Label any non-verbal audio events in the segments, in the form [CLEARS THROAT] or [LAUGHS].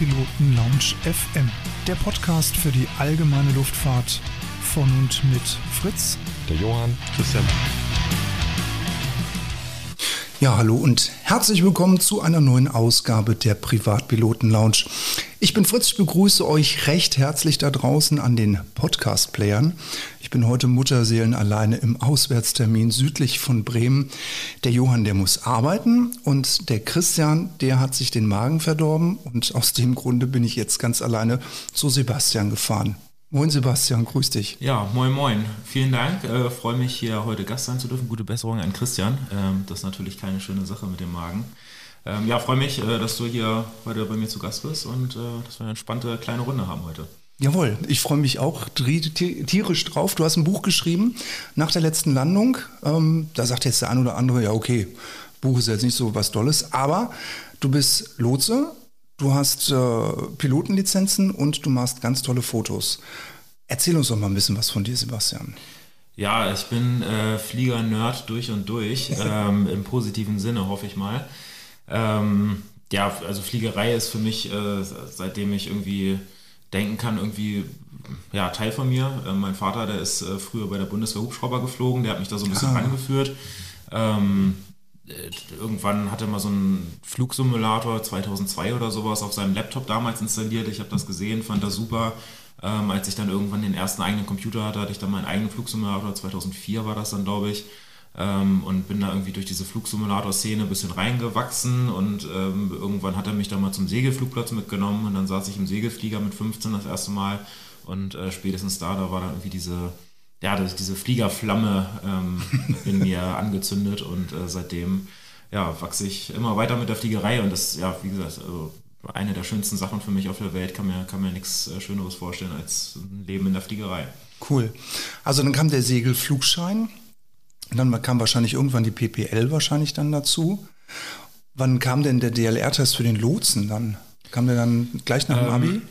Privatpiloten Lounge FM, der Podcast für die allgemeine Luftfahrt von und mit Fritz, der Johann, Christian. Ja, hallo und herzlich willkommen zu einer neuen Ausgabe der Privatpiloten Lounge. Ich bin Fritz, ich begrüße euch recht herzlich da draußen an den Podcast-Playern. Ich bin heute Mutterseelen alleine im Auswärtstermin südlich von Bremen. Der Johann, der muss arbeiten und der Christian, der hat sich den Magen verdorben und aus dem Grunde bin ich jetzt ganz alleine zu Sebastian gefahren. Moin Sebastian, grüß dich. Ja, moin moin. Vielen Dank. Äh, Freue mich hier heute Gast sein zu dürfen. Gute Besserung an Christian. Ähm, das ist natürlich keine schöne Sache mit dem Magen. Ähm, ja, freue mich, äh, dass du hier heute bei mir zu Gast bist und äh, dass wir eine entspannte kleine Runde haben heute. Jawohl, ich freue mich auch tierisch drauf. Du hast ein Buch geschrieben nach der letzten Landung. Ähm, da sagt jetzt der ein oder andere, ja okay, Buch ist jetzt nicht so was Tolles, aber du bist Lotse, Du hast äh, Pilotenlizenzen und du machst ganz tolle Fotos. Erzähl uns doch mal ein bisschen was von dir, Sebastian. Ja, ich bin äh, Flieger-Nerd durch und durch, [LAUGHS] ähm, im positiven Sinne, hoffe ich mal. Ähm, ja, also Fliegerei ist für mich, äh, seitdem ich irgendwie denken kann, irgendwie ja, Teil von mir. Äh, mein Vater, der ist äh, früher bei der Bundeswehr Hubschrauber geflogen, der hat mich da so ein bisschen ah. rangeführt. Ähm, äh, irgendwann hatte er mal so einen Flugsimulator 2002 oder sowas auf seinem Laptop damals installiert. Ich habe das gesehen, fand das super. Ähm, als ich dann irgendwann den ersten eigenen Computer hatte, hatte ich dann meinen eigenen Flugsimulator. 2004 war das dann, glaube ich. Ähm, und bin da irgendwie durch diese Flugsimulator-Szene ein bisschen reingewachsen und ähm, irgendwann hat er mich dann mal zum Segelflugplatz mitgenommen und dann saß ich im Segelflieger mit 15 das erste Mal und äh, spätestens da, da war dann irgendwie diese ja, diese Fliegerflamme ähm, [LAUGHS] in mir angezündet und äh, seitdem ja, wachse ich immer weiter mit der Fliegerei und das, ja, wie gesagt, also eine der schönsten Sachen für mich auf der Welt, kann mir, kann mir nichts äh, Schöneres vorstellen als ein Leben in der Fliegerei. Cool. Also dann kam der Segelflugschein, dann kam wahrscheinlich irgendwann die PPL wahrscheinlich dann dazu. Wann kam denn der DLR-Test für den Lotsen dann? Kam der dann gleich nach dem ähm, Abi? [CLEARS THROAT]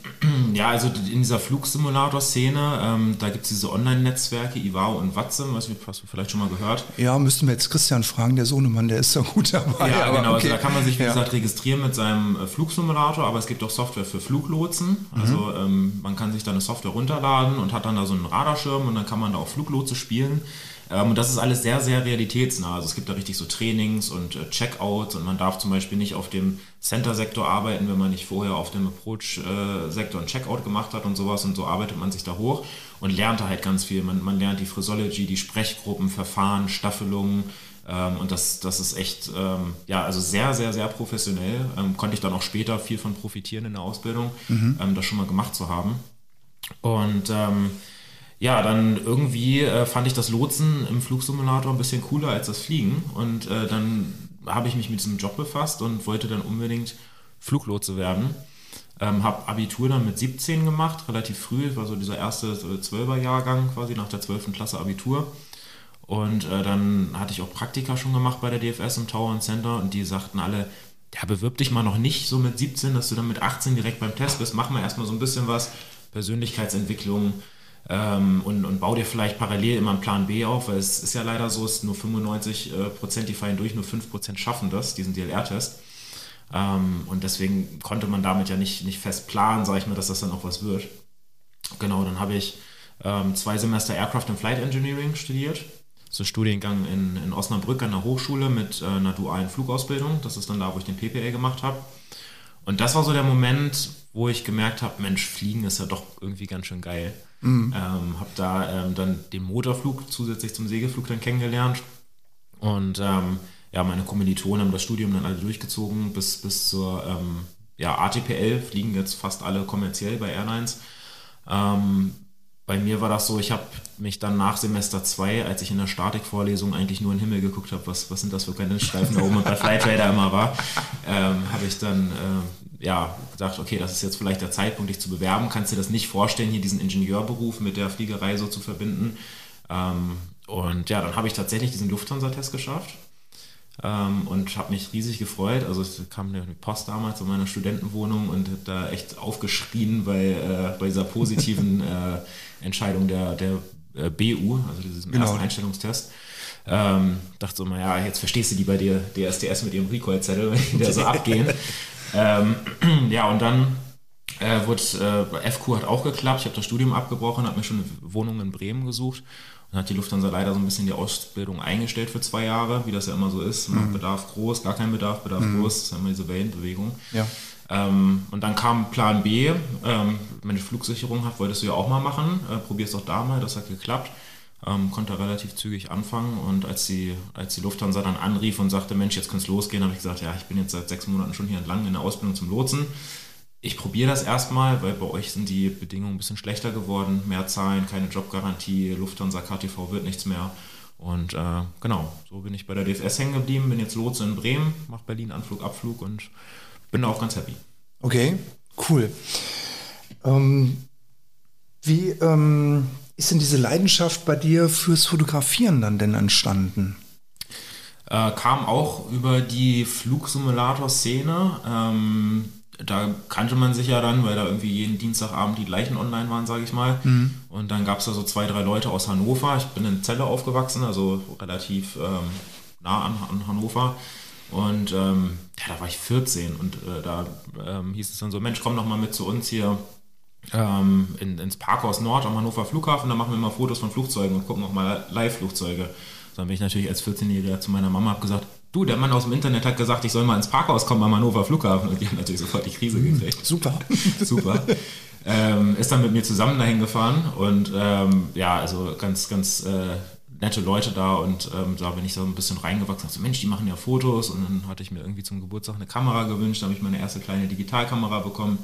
Ja, also in dieser Flugsimulator-Szene, ähm, da gibt es diese Online-Netzwerke, Ivao und Watson, was hast du vielleicht schon mal gehört? Ja, müssten wir jetzt Christian fragen, der Sohnemann, der ist so gut dabei. Ja, genau, also okay. also da kann man sich, wie ja. gesagt, registrieren mit seinem äh, Flugsimulator, aber es gibt auch Software für Fluglotsen. Mhm. Also ähm, man kann sich da eine Software runterladen und hat dann da so einen Radarschirm und dann kann man da auch Fluglotse spielen. Ähm, und das ist alles sehr, sehr realitätsnah. Also es gibt da richtig so Trainings und äh, Checkouts und man darf zum Beispiel nicht auf dem Center-Sektor arbeiten, wenn man nicht vorher auf dem Approach-Sektor ein Checkout gemacht hat und sowas. Und so arbeitet man sich da hoch und lernt da halt ganz viel. Man, man lernt die Phraseology, die Sprechgruppen, Verfahren, Staffelungen. Ähm, und das, das ist echt, ähm, ja, also sehr, sehr, sehr professionell. Konnte ich dann auch später viel von profitieren in der Ausbildung, mhm. Das schon mal gemacht zu haben. Und ähm, ja, dann irgendwie äh, fand ich das Lotsen im Flugsimulator ein bisschen cooler als das Fliegen. Und äh, dann habe ich mich mit diesem Job befasst und wollte dann unbedingt Fluglotse werden. Ähm, habe Abitur dann mit 17 gemacht, relativ früh, war so dieser erste 12er-Jahrgang quasi nach der 12. Klasse Abitur. Und äh, dann hatte ich auch Praktika schon gemacht bei der DFS im Tower and Center und die sagten alle, ja, bewirb dich mal noch nicht so mit 17, dass du dann mit 18 direkt beim Test bist. Mach mal erstmal so ein bisschen was, Persönlichkeitsentwicklung, ähm, und, und bau dir vielleicht parallel immer einen Plan B auf, weil es ist ja leider so, es ist nur 95 äh, Prozent, die fallen durch, nur 5 Prozent schaffen das, diesen DLR-Test. Ähm, und deswegen konnte man damit ja nicht, nicht fest planen, sage ich mal, dass das dann auch was wird. Genau, dann habe ich ähm, zwei Semester Aircraft and Flight Engineering studiert. Ein Studiengang in, in Osnabrück an der Hochschule mit äh, einer dualen Flugausbildung. Das ist dann da, wo ich den PPA gemacht habe. Und das war so der Moment, wo ich gemerkt habe, Mensch, Fliegen ist ja doch irgendwie ganz schön geil. Mhm. Ähm, habe da ähm, dann den Motorflug zusätzlich zum Segelflug dann kennengelernt. Und ähm, ja, meine Kommilitonen haben das Studium dann alle durchgezogen bis, bis zur ähm, ja, ATPL, fliegen jetzt fast alle kommerziell bei Airlines. Ähm, bei mir war das so, ich habe mich dann nach Semester 2, als ich in der Statikvorlesung eigentlich nur in den Himmel geguckt habe, was, was sind das für Grenzstreifen da oben und bei [LAUGHS] Flight Radar immer war, ähm, habe ich dann äh, ja, gedacht, okay, das ist jetzt vielleicht der Zeitpunkt, dich zu bewerben. Kannst du dir das nicht vorstellen, hier diesen Ingenieurberuf mit der Fliegerei so zu verbinden? Ähm, und ja, dann habe ich tatsächlich diesen Lufthansa-Test geschafft ähm, und habe mich riesig gefreut. Also es kam eine Post damals in meiner Studentenwohnung und habe da echt aufgeschrien bei, äh, bei dieser positiven [LAUGHS] äh, Entscheidung der, der äh, BU, also diesem genau. ersten Einstellungstest. Ähm, dachte so, naja, jetzt verstehst du die bei dir, DSDS mit ihrem Recall-Zettel, wenn die da so [LAUGHS] abgehen. Ähm, [CLEARS THROAT] ja, und dann Äh, wurde, äh, FQ hat auch geklappt. Ich habe das Studium abgebrochen, habe mir schon eine Wohnung in Bremen gesucht. Dann hat die Lufthansa leider so ein bisschen die Ausbildung eingestellt für zwei Jahre, wie das ja immer so ist. Mhm. Bedarf groß, gar kein Bedarf, Bedarf mhm. groß. Das ist ja immer diese Wellenbewegung. Ja. Ähm, und dann kam Plan B. Ähm, wenn du Flugsicherung hast, wolltest du ja auch mal machen. Äh, probier's doch da mal, das hat geklappt. Ähm, konnte relativ zügig anfangen und als die, als die Lufthansa dann anrief und sagte, Mensch, jetzt kann es losgehen, habe ich gesagt, ja, ich bin jetzt seit sechs Monaten schon hier entlang in der Ausbildung zum Lotsen. Ich probiere das erstmal, weil bei euch sind die Bedingungen ein bisschen schlechter geworden. Mehr Zahlen, keine Jobgarantie, Lufthansa KTV wird nichts mehr. Und äh, genau, so bin ich bei der DFS hängen geblieben, bin jetzt Lotse in Bremen, mache Berlin Anflug, Abflug und bin da auch ganz happy. Okay, cool. Ähm, wie ähm, ist denn diese Leidenschaft bei dir fürs Fotografieren dann denn entstanden? Äh, kam auch über die Flugsimulator-Szene. Ähm, da kannte man sich ja dann, weil da irgendwie jeden Dienstagabend die gleichen online waren, sage ich mal. Mhm. Und dann gab es da so zwei, drei Leute aus Hannover. Ich bin in Celle aufgewachsen, also relativ ähm, nah an, an, Hannover. Und ähm, ja, da war ich 14 und äh, da ähm, hieß es dann so, Mensch, komm doch mal mit zu uns hier ähm, in, ins Parkhaus Nord am Hannover Flughafen, da machen wir mal Fotos von Flugzeugen und gucken auch mal Live-Flugzeuge. Dann bin ich natürlich als 14-Jähriger zu meiner Mama gesagt, du, der Mann aus dem Internet hat gesagt, ich soll mal ins Parkhaus kommen am Hannover Flughafen. Und die haben natürlich sofort die Krise hm, gekriegt. Super. [LAUGHS] Super. Ähm, ist dann mit mir zusammen dahin gefahren und ähm, ja, also ganz, ganz äh, nette Leute da und ähm, da bin ich so ein bisschen reingewachsen. So, Mensch, die machen ja Fotos und dann hatte ich mir irgendwie zum Geburtstag eine Kamera gewünscht, da habe ich meine erste kleine Digitalkamera bekommen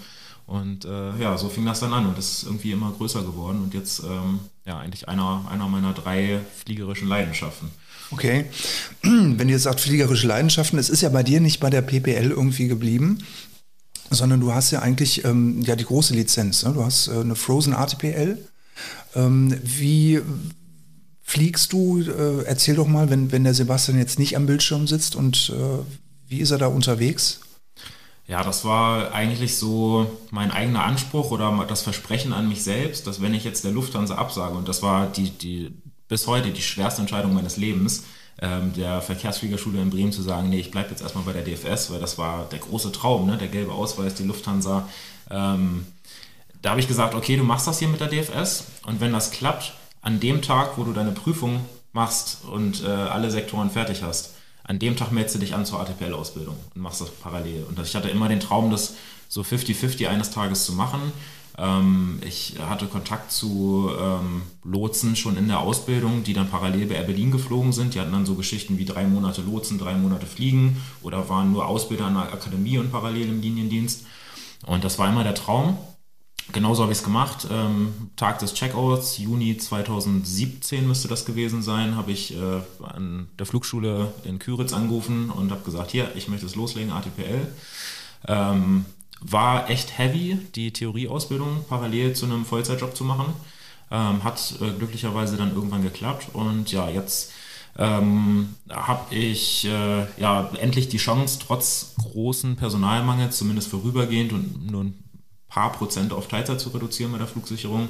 und äh, ja, so fing das dann an und das ist irgendwie immer größer geworden und jetzt ähm, ja eigentlich einer, einer meiner drei fliegerischen Leidenschaften. Okay. [CLEARS THROAT] Wenn ihr sagt fliegerische Leidenschaften, es ist ja bei dir nicht bei der PPL irgendwie geblieben, sondern du hast ja eigentlich ähm, ja die große Lizenz. Ne? Du hast äh, eine Frozen ATPL. Ähm, wie fliegst du? Äh, erzähl doch mal, wenn, wenn der Sebastian jetzt nicht am Bildschirm sitzt und äh, wie ist er da unterwegs? Ja, das war eigentlich so mein eigener Anspruch oder das Versprechen an mich selbst, dass wenn ich jetzt der Lufthansa absage, und das war die, die bis heute die schwerste Entscheidung meines Lebens, ähm, der Verkehrsfliegerschule in Bremen zu sagen, nee, ich bleibe jetzt erstmal bei der DFS, weil das war der große Traum, ne? der gelbe Ausweis, die Lufthansa. Ähm, da habe ich gesagt, okay, du machst das hier mit der DFS und wenn das klappt, an dem Tag, wo du deine Prüfung machst und äh, alle Sektoren fertig hast, an dem Tag meldest du dich an zur ATPL-Ausbildung und machst das parallel. Und ich hatte immer den Traum, das so 50-50 eines Tages zu machen. Ähm, ich hatte Kontakt zu ähm, Lotsen schon in der Ausbildung, die dann parallel bei Air Berlin geflogen sind. Die hatten dann so Geschichten wie drei Monate Lotsen, drei Monate Fliegen oder waren nur Ausbilder an der Akademie und parallel im Liniendienst. Und das war immer der Traum. Genauso habe ich es gemacht. Ähm, Tag des Checkouts, Juni 2017 müsste das gewesen sein, habe ich äh, an der Flugschule in Küritz angerufen und habe gesagt, hier, ich möchte es loslegen, ATPL. Ähm, war echt heavy, die Theorieausbildung parallel zu einem Vollzeitjob zu machen. Ähm, hat äh, glücklicherweise dann irgendwann geklappt und ja, jetzt ähm, habe ich äh, ja endlich die Chance, trotz großen Personalmangels, zumindest vorübergehend und nur ein paar Prozent auf Teilzeit zu reduzieren bei der Flugsicherung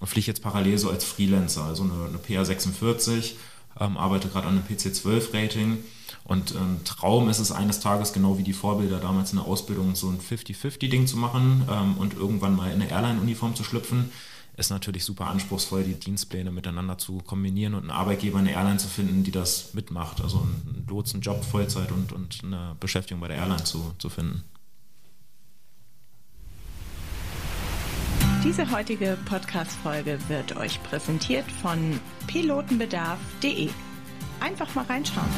und fliege jetzt parallel so als Freelancer, also eine, eine PA46, ähm, arbeite gerade an einem PC12-Rating und ähm, Traum ist es eines Tages, genau wie die Vorbilder damals in der Ausbildung, so ein 50-50-Ding zu machen ähm, und irgendwann mal in eine Airline-Uniform zu schlüpfen. Ist natürlich super anspruchsvoll, die Dienstpläne miteinander zu kombinieren und einen Arbeitgeber, eine Airline zu finden, die das mitmacht. Also einen Lotsen, Job, Vollzeit und, und eine Beschäftigung bei der Airline zu, zu finden. Diese heutige Podcast-Folge wird euch präsentiert von pilotenbedarf.de. Einfach mal reinschauen.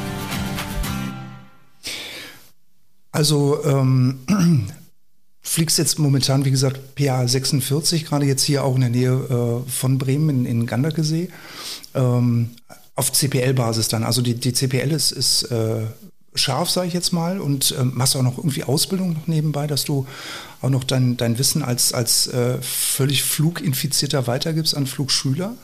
Also, ähm, [CLEARS THROAT] fliegst jetzt momentan, wie gesagt, PA 46, gerade jetzt hier auch in der Nähe äh, von Bremen in, in Ganderkesee. Ähm, auf CPL-Basis dann. Also die, die CPL ist, ist äh, scharf, sage ich jetzt mal, und ähm, machst auch noch irgendwie Ausbildung noch nebenbei, dass du auch noch dein, dein Wissen als, als äh, völlig Fluginfizierter weitergibst an Flugschüler?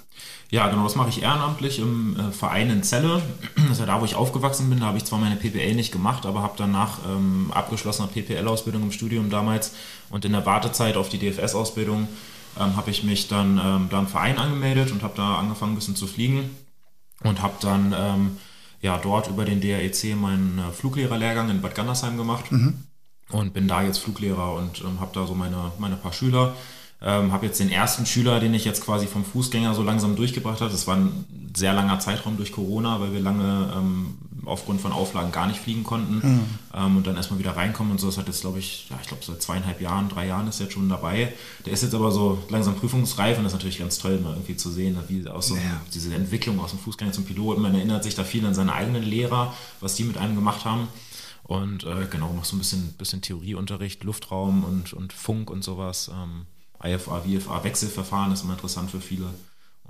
Ja, genau, das mache ich ehrenamtlich im äh, Verein in Celle. Das ist ja da, wo ich aufgewachsen bin. Da habe ich zwar meine PPL nicht gemacht, aber habe danach ähm, abgeschlossener PPL-Ausbildung im Studium damals und in der Wartezeit auf die DFS-Ausbildung ähm, habe ich mich dann ähm, da im Verein angemeldet und habe da angefangen, ein bisschen zu fliegen und habe dann ähm, ja, dort über den DAEC meinen äh, Fluglehrerlehrgang in Bad Gandersheim gemacht. Mhm. und bin da jetzt Fluglehrer und ähm, habe da so meine, meine paar Schüler. Ähm, habe jetzt den ersten Schüler, den ich jetzt quasi vom Fußgänger so langsam durchgebracht habe. Das war ein sehr langer Zeitraum durch Corona, weil wir lange ähm, aufgrund von Auflagen gar nicht fliegen konnten mhm. ähm, und dann erstmal wieder reinkommen und so. Das hat jetzt, glaube ich, ja, ich glaube seit zweieinhalb Jahren, drei Jahren ist jetzt schon dabei. Der ist jetzt aber so langsam prüfungsreif und das ist natürlich ganz toll, mal irgendwie zu sehen, wie aus so ja. diese Entwicklung aus dem Fußgänger zum Piloten. Man erinnert sich da viel an seine eigenen Lehrer, was die mit einem gemacht haben. Und äh, genau, mach so ein bisschen, bisschen Theorieunterricht, Luftraum und, und Funk und sowas. Ähm, IFA, VFA, Wechselverfahren ist immer interessant für viele.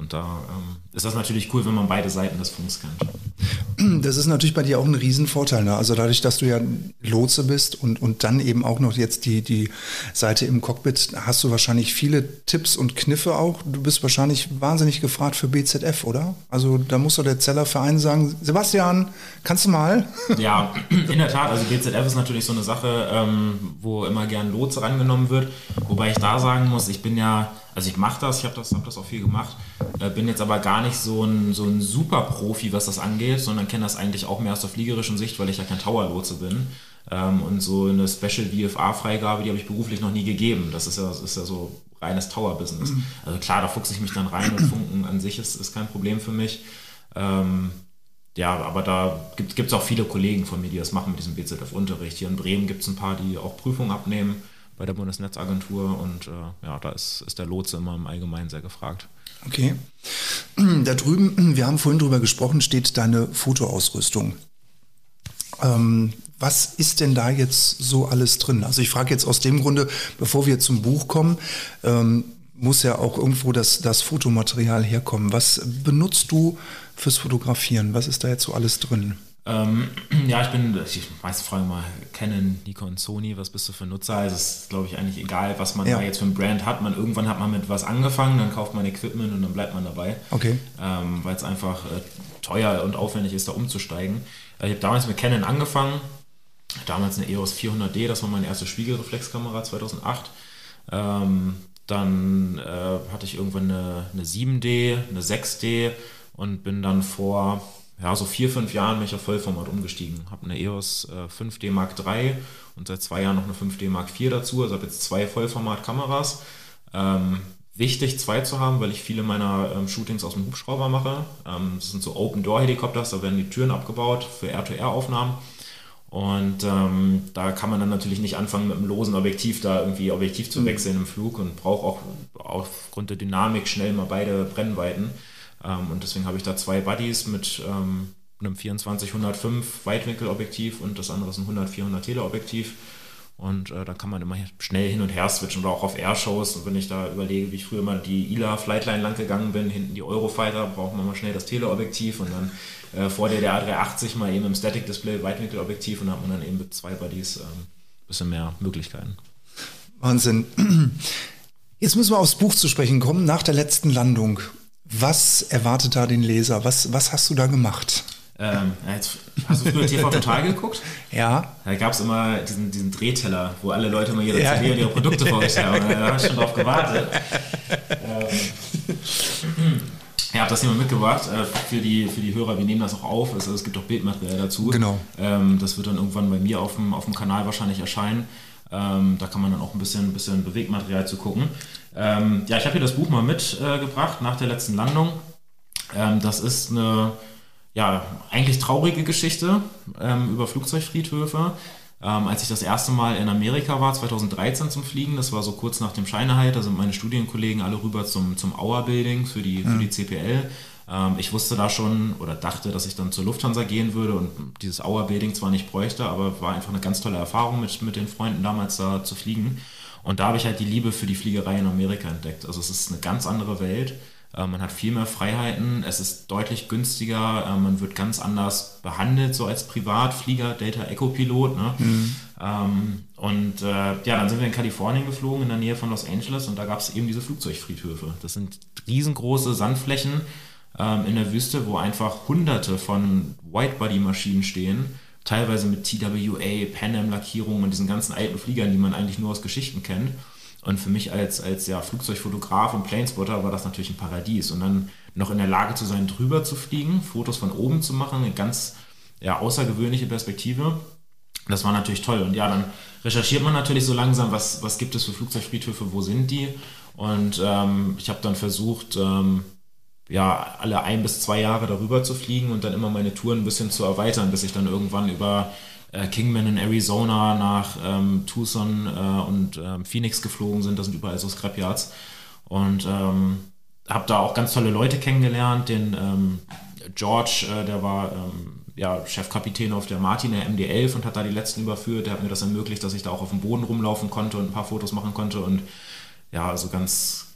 Und da ähm, ist das natürlich cool, wenn man beide Seiten des Funks kennt. Das ist natürlich bei dir auch ein Riesenvorteil. Ne? Also dadurch, dass du ja Lotse bist und, und dann eben auch noch jetzt die, die Seite im Cockpit, hast du wahrscheinlich viele Tipps und Kniffe auch. Du bist wahrscheinlich wahnsinnig gefragt für BZF, oder? Also da muss doch der Zellerverein sagen, Sebastian, kannst du mal? [LAUGHS] Ja, in der Tat. Also BZF ist natürlich so eine Sache, ähm, wo immer gern Lotse rangenommen wird. Wobei ich da sagen muss, ich bin ja also ich mache das, ich habe das, hab das auch viel gemacht, äh, bin jetzt aber gar nicht so ein, so ein super Profi, was das angeht, sondern kenne das eigentlich auch mehr aus der fliegerischen Sicht, weil ich ja kein Tower-Lotse bin. Ähm, und so eine Special VFA-Freigabe, die habe ich beruflich noch nie gegeben. Das ist ja, das ist ja so reines Tower-Business. Mhm. Also klar, da fuchse ich mich dann rein und Funken an sich ist, ist kein Problem für mich. Ähm, ja, aber da gibt es auch viele Kollegen von mir, die das machen mit diesem BZF-Unterricht. Hier in Bremen gibt es ein paar, die auch Prüfungen abnehmen bei der Bundesnetzagentur und äh, ja, da ist, ist der Lotse immer im Allgemeinen sehr gefragt. Okay. [CLEARS THROAT] Da drüben, [CLEARS THROAT] wir haben vorhin drüber gesprochen, steht deine Fotoausrüstung. Ähm, was ist denn da jetzt so alles drin? Also ich frage jetzt aus dem Grunde, bevor wir zum Buch kommen, ähm, muss ja auch irgendwo das, das Fotomaterial herkommen. Was benutzt du fürs Fotografieren? Was ist da jetzt so alles drin? Ähm, [CLEARS THROAT] ja, ich bin, ich meist frage mal Canon, Nikon, Sony, was bist du für Nutzer? Also es ist, glaube ich, eigentlich egal, was man ja. da jetzt für ein Brand hat. Man, irgendwann hat man mit was angefangen, dann kauft man Equipment und dann bleibt man dabei. Okay. Ähm, Weil es einfach äh, teuer und aufwendig ist, da umzusteigen. Äh, ich habe damals mit Canon angefangen, damals eine EOS 400D, das war meine erste Spiegelreflexkamera 2008. Ähm, dann äh, hatte ich irgendwann eine, eine 7D, eine 6D und bin dann vor ja, so vier, fünf Jahren bin ich auf Vollformat umgestiegen. Habe eine EOS äh, 5D Mark III und seit zwei Jahren noch eine 5D Mark IV dazu. Also habe jetzt zwei Vollformat-Kameras. Ähm, wichtig, zwei zu haben, weil ich viele meiner ähm, Shootings aus dem Hubschrauber mache. Ähm, das sind so Open-Door-Helikopters, da werden die Türen abgebaut für R2R-Aufnahmen. Und ähm, da kann man dann natürlich nicht anfangen, mit einem losen Objektiv da irgendwie Objektiv zu mhm. wechseln im Flug und braucht auch aufgrund der Dynamik schnell mal beide Brennweiten. Ähm, und deswegen habe ich da zwei Buddies mit ähm, einem 24-105 Weitwinkelobjektiv und das andere ist ein 100-400 Teleobjektiv. Und äh, da kann man immer schnell hin und her switchen oder auch auf Airshows. Und wenn ich da überlege, wie ich früher mal die ILA Flightline lang gegangen bin, hinten die Eurofighter, braucht man mal schnell das Teleobjektiv und dann äh, vor der der A380 mal eben im Static Display Weitwinkelobjektiv und dann hat man dann eben mit zwei Buddies ein ähm, bisschen mehr Möglichkeiten. Wahnsinn. [CLEARS THROAT] Jetzt müssen wir aufs Buch zu sprechen kommen. Nach der letzten Landung was erwartet da den Leser? Was, was hast du da gemacht? Ähm, jetzt, hast du früher TV Total geguckt? Ja. Da gab es immer diesen, diesen Drehteller, wo alle Leute mal ihre ja. CD und ihre Produkte vorgestellt haben. Da habe ich schon drauf gewartet. ähm, ja, habe das hier mal mitgebracht äh, für, die, für die Hörer. Wir nehmen das auch auf. Also, es gibt auch Bildmaterial dazu. Genau. Ähm, das wird dann irgendwann bei mir auf dem, auf dem Kanal wahrscheinlich erscheinen. Ähm, da kann man dann auch ein bisschen, ein bisschen Bewegmaterial zu gucken. Ähm, ja, ich habe hier das Buch mal mitgebracht äh, nach der letzten Landung. Ähm, das ist eine ja, eigentlich traurige Geschichte ähm, über Flugzeugfriedhöfe. Ähm, als ich das erste Mal in Amerika war, 2013 zum Fliegen, das war so kurz nach dem Scheinehalt, da sind meine Studienkollegen alle rüber zum, zum Auer Building für die, für die CPL. Ähm, ich wusste da schon oder dachte, dass ich dann zur Lufthansa gehen würde und dieses Auer Building zwar nicht bräuchte, aber war einfach eine ganz tolle Erfahrung mit, mit den Freunden damals da zu fliegen. Und da habe ich halt die Liebe für die Fliegerei in Amerika entdeckt. Also es ist eine ganz andere Welt. Äh, man hat viel mehr Freiheiten, es ist deutlich günstiger, äh, man wird ganz anders behandelt, so als Privatflieger, Delta Echo Pilot. Ne? Mhm. Ähm, und äh, ja, dann sind wir in Kalifornien geflogen, in der Nähe von Los Angeles, und da gab es eben diese Flugzeugfriedhöfe. Das sind riesengroße Sandflächen ähm, in der Wüste, wo einfach hunderte von Whitebody-Maschinen stehen teilweise mit TWA, Pan Am Lackierungen und diesen ganzen alten Fliegern, die man eigentlich nur aus Geschichten kennt. Und für mich als, als ja, Flugzeugfotograf und Planespotter war das natürlich ein Paradies. Und dann noch in der Lage zu sein, drüber zu fliegen, Fotos von oben zu machen, eine ganz ja, außergewöhnliche Perspektive. Das war natürlich toll. Und ja, dann recherchiert man natürlich so langsam, was, was gibt es für Flugzeugfriedhöfe, wo sind die. Und ähm, ich habe dann versucht, ähm, ja, alle ein bis zwei Jahre darüber zu fliegen und dann immer meine Touren ein bisschen zu erweitern, bis ich dann irgendwann über äh, Kingman in Arizona nach ähm, Tucson äh, und ähm, Phoenix geflogen sind. Das sind überall so Scrapyards. Und ähm, habe da auch ganz tolle Leute kennengelernt. Den ähm, George, äh, der war ähm, ja, Chefkapitän auf der Martin, der MD-11 und hat da die letzten überführt. Der hat mir das ermöglicht, dass ich da auch auf dem Boden rumlaufen konnte und ein paar Fotos machen konnte. Und ja, also ganz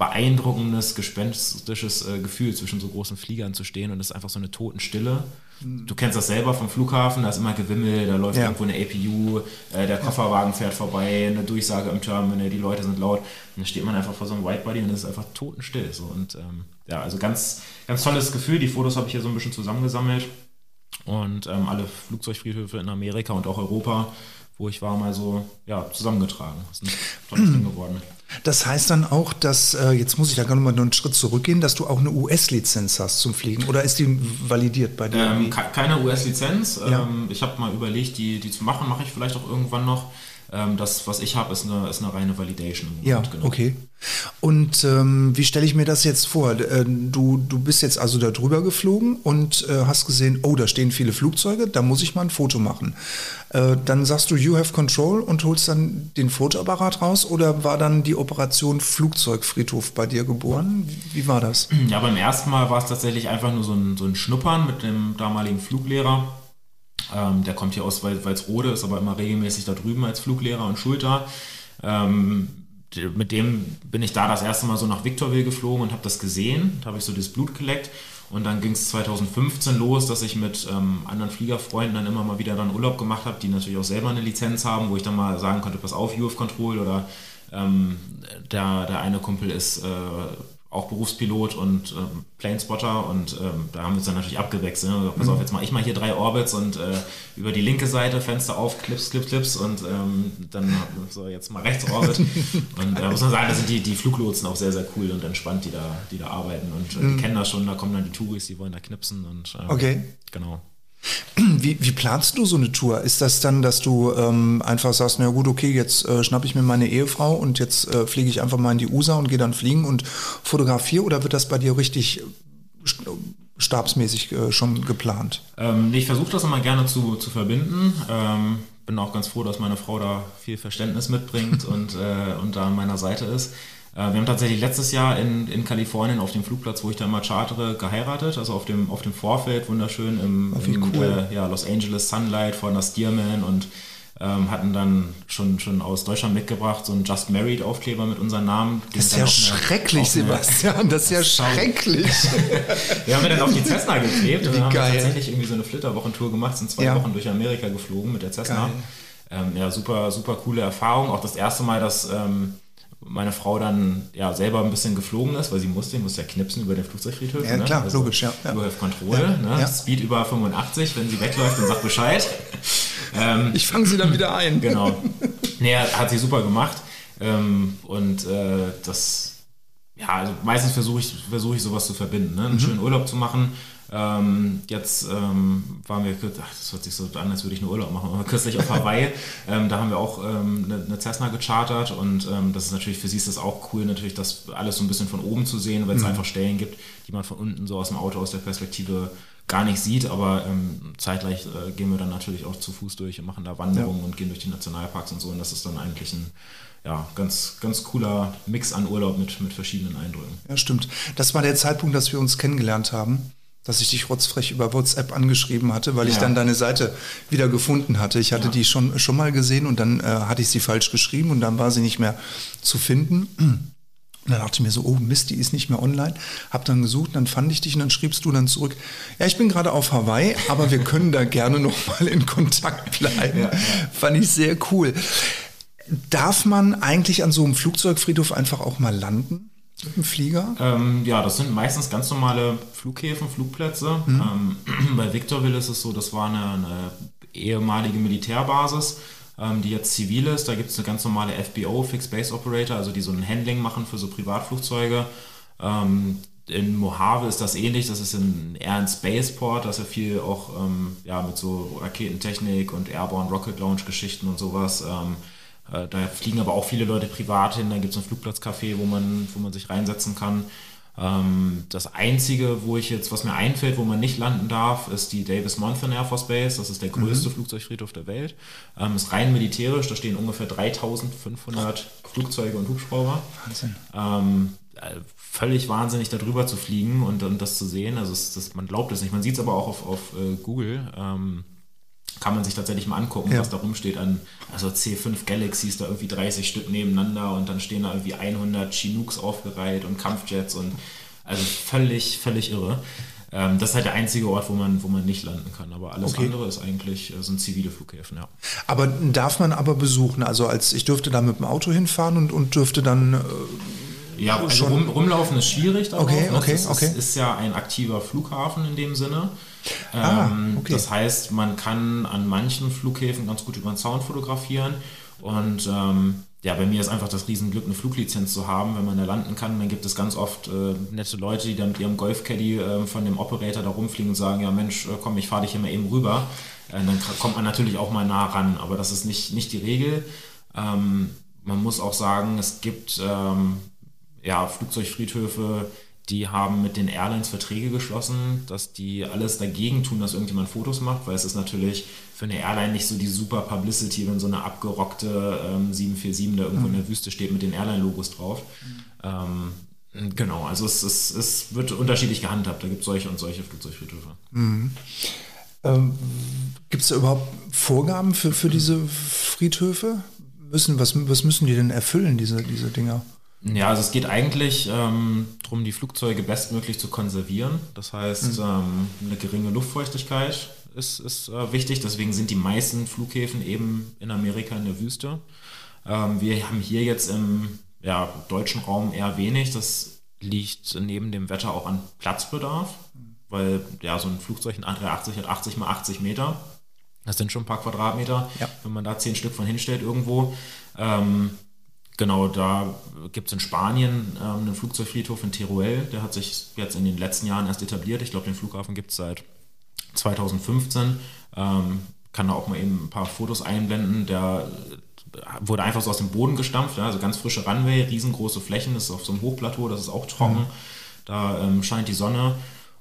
beeindruckendes, gespenstisches äh, Gefühl, zwischen so großen Fliegern zu stehen und es ist einfach so eine Totenstille. Mhm. Du kennst das selber vom Flughafen, da ist immer Gewimmel, da läuft ja. irgendwo eine APU, äh, der Kofferwagen fährt vorbei, eine Durchsage im Terminal, die Leute sind laut. Und dann steht man einfach vor so einem Whitebody und es ist einfach totenstill. So. Und ähm, ja, also ganz, ganz tolles Gefühl. Die Fotos habe ich hier so ein bisschen zusammengesammelt. Und ähm, alle Flugzeugfriedhöfe in Amerika und auch Europa, wo ich war, mal so ja, zusammengetragen. Das ist ein tolles Ding geworden. Das heißt dann auch, dass, äh, jetzt muss ich da gerade mal einen Schritt zurückgehen, dass du auch eine US-Lizenz hast zum Fliegen oder ist die validiert bei dir? Ähm, keine US-Lizenz. Ja. Ähm, ich habe mal überlegt, die, die zu machen, mache ich vielleicht auch irgendwann noch. Ähm, das, was ich habe, ist eine, ist eine reine Validation. Ja, genau. okay. Und ähm, wie stelle ich mir das jetzt vor? Äh, du, du bist jetzt also da drüber geflogen und äh, hast gesehen, oh, da stehen viele Flugzeuge, da muss ich mal ein Foto machen. Äh, dann sagst du, you have control und holst dann den Fotoapparat raus oder war dann die Operation Flugzeugfriedhof bei dir geboren? Wie, wie war das? Ja, beim ersten Mal war es tatsächlich einfach nur so ein, so ein Schnuppern mit dem damaligen Fluglehrer ähm, der kommt hier aus Walsrode, ist aber immer regelmäßig da drüben als Fluglehrer und Schulter. Ähm, mit dem bin ich da das erste Mal so nach Victorville geflogen und habe das gesehen. Da habe ich so das Blut geleckt. Und dann ging es 2015 los, dass ich mit ähm, anderen Fliegerfreunden dann immer mal wieder dann Urlaub gemacht habe, die natürlich auch selber eine Lizenz haben, wo ich dann mal sagen konnte, pass auf, UF Control oder ähm, der, der eine Kumpel ist äh, auch Berufspilot und ähm, Planespotter und ähm, da haben wir uns dann natürlich abgewechselt. Ne? Pass auf, jetzt mache ich mal hier drei Orbits und äh, über die linke Seite Fenster auf, Clips, Clips, Clips und ähm, dann so jetzt mal rechts Orbit. und da äh, muss man sagen, da sind die, die Fluglotsen auch sehr, sehr cool und entspannt, die da, die da arbeiten und äh, die mhm. kennen das schon, da kommen dann die Touris, die wollen da knipsen und äh, okay. genau. Wie, wie, planst du so eine Tour? Ist das dann, dass du ähm, einfach sagst, na gut, okay, jetzt äh, schnappe ich mir meine Ehefrau und jetzt äh, fliege ich einfach mal in die USA und gehe dann fliegen und fotografiere oder wird das bei dir richtig stabsmäßig äh, schon geplant? Ähm, ich versuche das immer gerne zu, zu verbinden. Ähm, bin auch ganz froh, dass meine Frau da viel Verständnis mitbringt und, äh, und da an meiner Seite ist. Äh, wir haben tatsächlich letztes Jahr in, in Kalifornien auf dem Flugplatz, wo ich da mal chartere, geheiratet, also auf dem, auf dem Vorfeld, wunderschön im, oh, im cool. äh, ja, Los Angeles Sunlight vor einer Stearman und ähm, hatten dann schon, schon aus Deutschland mitgebracht so einen Just Married Aufkleber mit unserem Namen. Das ist ja schrecklich, eine, Sebastian, das ist ja [LAUGHS] schrecklich. [LAUGHS] wir haben wir dann auf die Cessna geklebt und wir haben tatsächlich irgendwie so eine Flitterwochentour gemacht, sind zwei ja. Wochen durch Amerika geflogen mit der Cessna. Ähm, ja, super, super coole Erfahrung. Auch das erste Mal, dass ähm, meine Frau dann ja selber ein bisschen geflogen ist, weil sie musste, die musste ja knipsen über den Flugzeugfriedhof. Ja, ne? klar, also logisch, ja. Über Kontrolle, ja, ne? ja. Speed über 85, wenn sie wegläuft, dann sagt Bescheid. [LAUGHS] ähm, ich fange sie dann wieder ein. [LAUGHS] Genau. Nee, hat sie super gemacht. Ähm, und äh, das, ja, also meistens versuche ich, versuch ich sowas zu verbinden, ne? einen mhm. schönen Urlaub zu machen ähm, jetzt ähm, waren wir, ach, das hört sich so an, als würde ich einen Urlaub machen, aber kürzlich auf Hawaii. [LAUGHS] ähm, da haben wir auch ähm, eine, eine, Cessna gechartert und ähm, das ist natürlich, für sie ist das auch cool, natürlich das alles so ein bisschen von oben zu sehen, weil es mhm. einfach Stellen gibt, die man von unten so aus dem Auto, aus der Perspektive gar nicht sieht, aber ähm, zeitgleich äh, gehen wir dann natürlich auch zu Fuß durch und machen da Wanderungen ja. und gehen durch die Nationalparks und so und das ist dann eigentlich ein ja, ganz, ganz cooler Mix an Urlaub mit, mit verschiedenen Eindrücken. Ja, stimmt. Das war der Zeitpunkt, dass wir uns kennengelernt haben dass ich dich rotzfrech über WhatsApp angeschrieben hatte, weil ja. ich dann deine Seite wieder gefunden hatte. Ich hatte ja. die schon, schon mal gesehen und dann äh, hatte ich sie falsch geschrieben und dann war sie nicht mehr zu finden. Und dann dachte ich mir so, oh Mist, die ist nicht mehr online. Hab dann gesucht, dann fand ich dich und dann schriebst du dann zurück, ja, ich bin gerade auf Hawaii, aber wir können da gerne nochmal in Kontakt bleiben. Ja, Fand ich sehr cool. Darf man eigentlich an so einem Flugzeugfriedhof einfach auch mal landen? Mit dem Flieger? Ähm, ja, das sind meistens ganz normale Flughäfen, Flugplätze. Mhm. Ähm, [CLEARS THROAT] bei Victorville ist es so, das war eine, eine ehemalige Militärbasis, ähm, die jetzt zivil ist. Da gibt es eine ganz normale FBO, Fixed Base Operator, also die so ein Handling machen für so Privatflugzeuge. Ähm, in Mojave ist das ähnlich, das ist in, eher ein Spaceport, das ist ja viel auch ähm, ja, mit so Raketentechnik und Airborne Rocket Launch Geschichten und sowas. Äh, da fliegen aber auch viele Leute privat hin, da gibt es ein Flugplatzcafé, wo man, wo man sich reinsetzen kann. Ähm, das Einzige, wo ich jetzt, was mir einfällt, wo man nicht landen darf, ist die Davis Monthan Air Force Base. Das ist der größte mhm. Flugzeugfriedhof der Welt. Ähm, ist rein militärisch, da stehen ungefähr 3500 Flugzeuge und Hubschrauber. Wahnsinn. Ähm, äh, völlig wahnsinnig darüber zu fliegen und, und das zu sehen. Also es, das, man glaubt es nicht. Man sieht es aber auch auf, auf uh, Google. Ähm, kann man sich tatsächlich mal angucken, ja. was da rumsteht an, also C5 Galaxies, da irgendwie 30 Stück nebeneinander und dann stehen da irgendwie 100 Chinooks aufgereiht und Kampfjets und also völlig, völlig irre. Ähm, das ist halt der einzige Ort, wo man, wo man nicht landen kann. Aber alles okay. andere ist eigentlich, äh, sind zivile Flughäfen, ja. Aber darf man aber besuchen? Also als ich dürfte da mit dem Auto hinfahren und, und dürfte dann. Äh, ja, also rum, rumlaufen ist schwierig darauf. Okay, ne? okay, das okay. Ist, ist ja ein aktiver Flughafen in dem Sinne. Ah, ähm, okay. Das heißt, man kann an manchen Flughäfen ganz gut über den Sound fotografieren und ähm, ja, bei mir ist einfach das Riesenglück, eine Fluglizenz zu haben. Wenn man da landen kann, dann gibt es ganz oft äh, nette Leute, die dann mit ihrem Golfcaddy äh, von dem Operator da rumfliegen und sagen, ja Mensch, äh, komm, ich fahre dich hier mal eben rüber. Äh, dann kommt man natürlich auch mal nah ran, aber das ist nicht, nicht die Regel. Ähm, man muss auch sagen, es gibt ähm, ja, Flugzeugfriedhöfe, die haben mit den Airlines Verträge geschlossen, dass die alles dagegen tun, dass irgendjemand Fotos macht, weil es ist natürlich für eine Airline nicht so die super Publicity, wenn so eine abgerockte ähm, 747 da irgendwo mhm. in der Wüste steht mit den Airline-Logos drauf. Mhm. Ähm, genau, also es, es, es, wird unterschiedlich gehandhabt. Da gibt es solche und solche Flugzeugfriedhöfe. Mhm. Ähm, gibt es da überhaupt Vorgaben für, für diese Friedhöfe? Müssen, was, was müssen die denn erfüllen, diese, diese Dinger? Ja, also es geht eigentlich ähm, darum, die Flugzeuge bestmöglich zu konservieren. Das heißt, mhm. ähm, eine geringe Luftfeuchtigkeit ist, ist äh, wichtig. Deswegen sind die meisten Flughäfen eben in Amerika in der Wüste. Ähm, wir haben hier jetzt im ja, deutschen Raum eher wenig. Das liegt neben dem Wetter auch an Platzbedarf, weil ja so ein Flugzeug, ein A380 hat 80 mal 80 Meter. Das sind schon ein paar Quadratmeter. Ja. Wenn man da zehn Stück von hinstellt irgendwo, ähm, Genau, da gibt es in Spanien ähm, einen Flugzeugfriedhof in Teruel, der hat sich jetzt in den letzten Jahren erst etabliert. Ich glaube, den Flughafen gibt es seit 2015. Ähm, kann da auch mal eben ein paar Fotos einblenden. Der wurde einfach so aus dem Boden gestampft, ja, also ganz frische Runway, riesengroße Flächen, das ist auf so einem Hochplateau, das ist auch trocken. Mhm. Da ähm, scheint die Sonne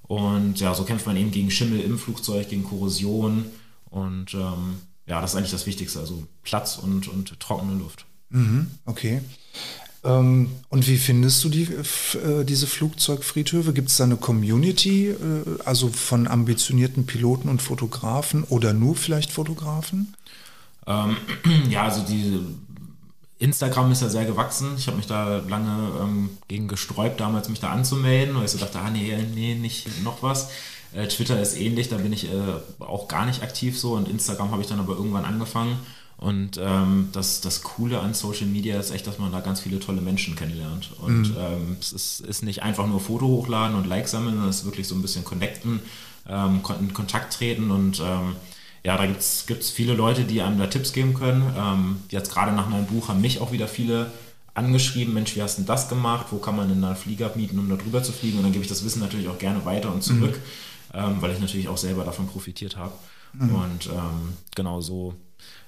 und ja, so kämpft man eben gegen Schimmel im Flugzeug, gegen Korrosion und ähm, ja, das ist eigentlich das Wichtigste, also Platz und, und trockene Luft. Mhm, okay. Ähm, und wie findest du die, äh, diese Flugzeugfriedhöfe? Gibt es da eine Community, äh, also von ambitionierten Piloten und Fotografen oder nur vielleicht Fotografen? Ähm, [CLEARS THROAT] ja, also die Instagram ist ja sehr gewachsen. Ich habe mich da lange ähm, gegen gesträubt, damals mich da anzumelden, weil ich so dachte, ah nee, nee, nicht noch was. Äh, Twitter ist ähnlich, da bin ich äh, auch gar nicht aktiv so und Instagram habe ich dann aber irgendwann angefangen. Und ähm, das, das Coole an Social Media ist echt, dass man da ganz viele tolle Menschen kennenlernt. Und mhm. ähm, es ist, ist, nicht einfach nur Foto hochladen und Like sammeln, sondern es ist wirklich so ein bisschen connecten, ähm, in Kontakt treten und ähm, ja, da gibt es viele Leute, die einem da Tipps geben können. Ähm, jetzt gerade nach meinem Buch haben mich auch wieder viele angeschrieben, Mensch, wie hast du das gemacht? Wo kann man denn einen Flieger mieten, um da drüber zu fliegen? Und dann gebe ich das Wissen natürlich auch gerne weiter und zurück, mhm. ähm, weil ich natürlich auch selber davon profitiert habe. Mhm. Und genau so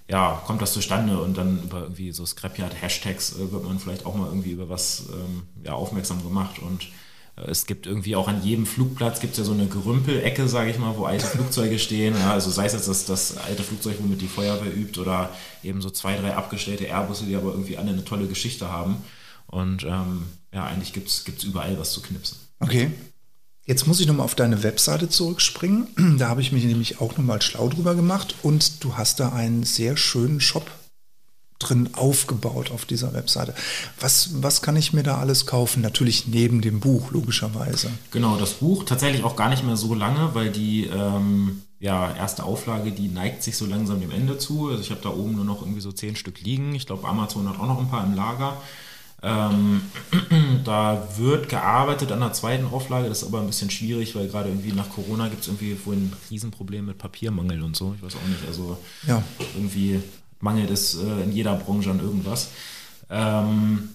ja, kommt das zustande und dann über irgendwie so Scrapyard-Hashtags äh, wird man vielleicht auch mal irgendwie über was ähm, ja, aufmerksam gemacht und äh, es gibt irgendwie auch an jedem Flugplatz gibt es ja so eine Gerümpelecke, sage ich mal, wo alte Flugzeuge stehen. Ja, also sei es jetzt das, das alte Flugzeug, womit die Feuerwehr übt oder eben so zwei, drei abgestellte Airbusse, die aber irgendwie alle eine tolle Geschichte haben. Und ähm, ja, eigentlich gibt es überall was zu knipsen. Okay. Jetzt muss ich nochmal auf deine Webseite zurückspringen. [CLEARS THROAT] Da habe ich mich nämlich auch nochmal schlau drüber gemacht und du hast da einen sehr schönen Shop drin aufgebaut auf dieser Webseite. Was, was kann ich mir da alles kaufen? Natürlich neben dem Buch, logischerweise. Genau, das Buch tatsächlich auch gar nicht mehr so lange, weil die ähm, ja, erste Auflage, die neigt sich so langsam dem Ende zu. Also ich habe da oben nur noch irgendwie so zehn Stück liegen. Ich glaube, Amazon hat auch noch ein paar im Lager. Ähm, [CLEARS THROAT] da wird gearbeitet an der zweiten Auflage, das ist aber ein bisschen schwierig, weil gerade irgendwie nach Corona gibt es irgendwie wohl ein Riesenproblem mit Papiermangel und so. Ich weiß auch nicht. Also ja. irgendwie mangelt es äh, in jeder Branche an irgendwas. Ähm,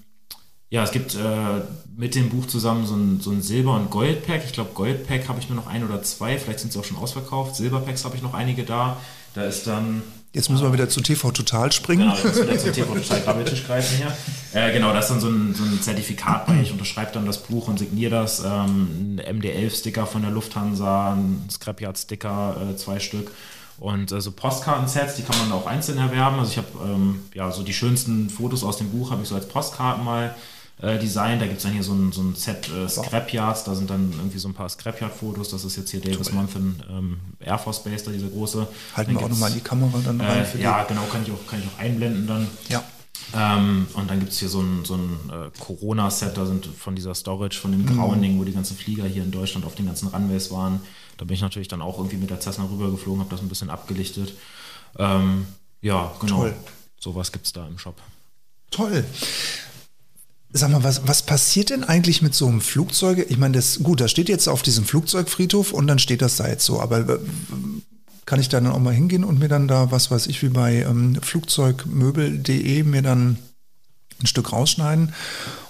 ja, es gibt äh, mit dem Buch zusammen so ein, so ein Silber- und Goldpack. Ich glaube, Goldpack habe ich nur noch ein oder zwei, vielleicht sind sie auch schon ausverkauft. Silberpacks habe ich noch einige da. Da ist dann Jetzt müssen wir wieder zu TV Total springen. Genau, jetzt wieder zum TV Total Grabbeltisch greifen hier. Äh, genau, da ist dann so ein, so ein Zertifikat bei. Ich unterschreibe dann das Buch und signiere das. Ähm, ein MD11-Sticker von der Lufthansa, ein Scrapyard-Sticker, äh, zwei Stück. Und äh, so Postkartensets, die kann man auch einzeln erwerben. Also ich habe ähm, ja so die schönsten Fotos aus dem Buch habe ich so als Postkarten mal äh, Design. Da gibt es dann hier so ein, so ein Set äh, Scrapyards, da sind dann irgendwie so ein paar Scrapyard-Fotos. Das ist jetzt hier Davis Monthan ähm, Air Force Base, da diese große. Halten wir auch nochmal die Kamera dann rein. Äh, ja, genau, kann ich, auch, kann ich auch einblenden dann. Ja. Ähm, und dann gibt es hier so ein, so ein äh, Corona-Set, da sind von dieser Storage, von dem Mhm. grauen Ding, wo die ganzen Flieger hier in Deutschland auf den ganzen Runways waren. Da bin ich natürlich dann auch irgendwie mit der Cessna rübergeflogen, habe das ein bisschen abgelichtet. Ähm, ja, genau. Toll. Sowas gibt es da im Shop. Toll. Sag mal, was, was passiert denn eigentlich mit so einem Flugzeug? Ich meine, das, gut, das steht jetzt auf diesem Flugzeugfriedhof und dann steht das da jetzt so, aber äh, kann ich da dann auch mal hingehen und mir dann da, was weiß ich, wie bei ähm, flugzeugmöbel.de mir dann ein Stück rausschneiden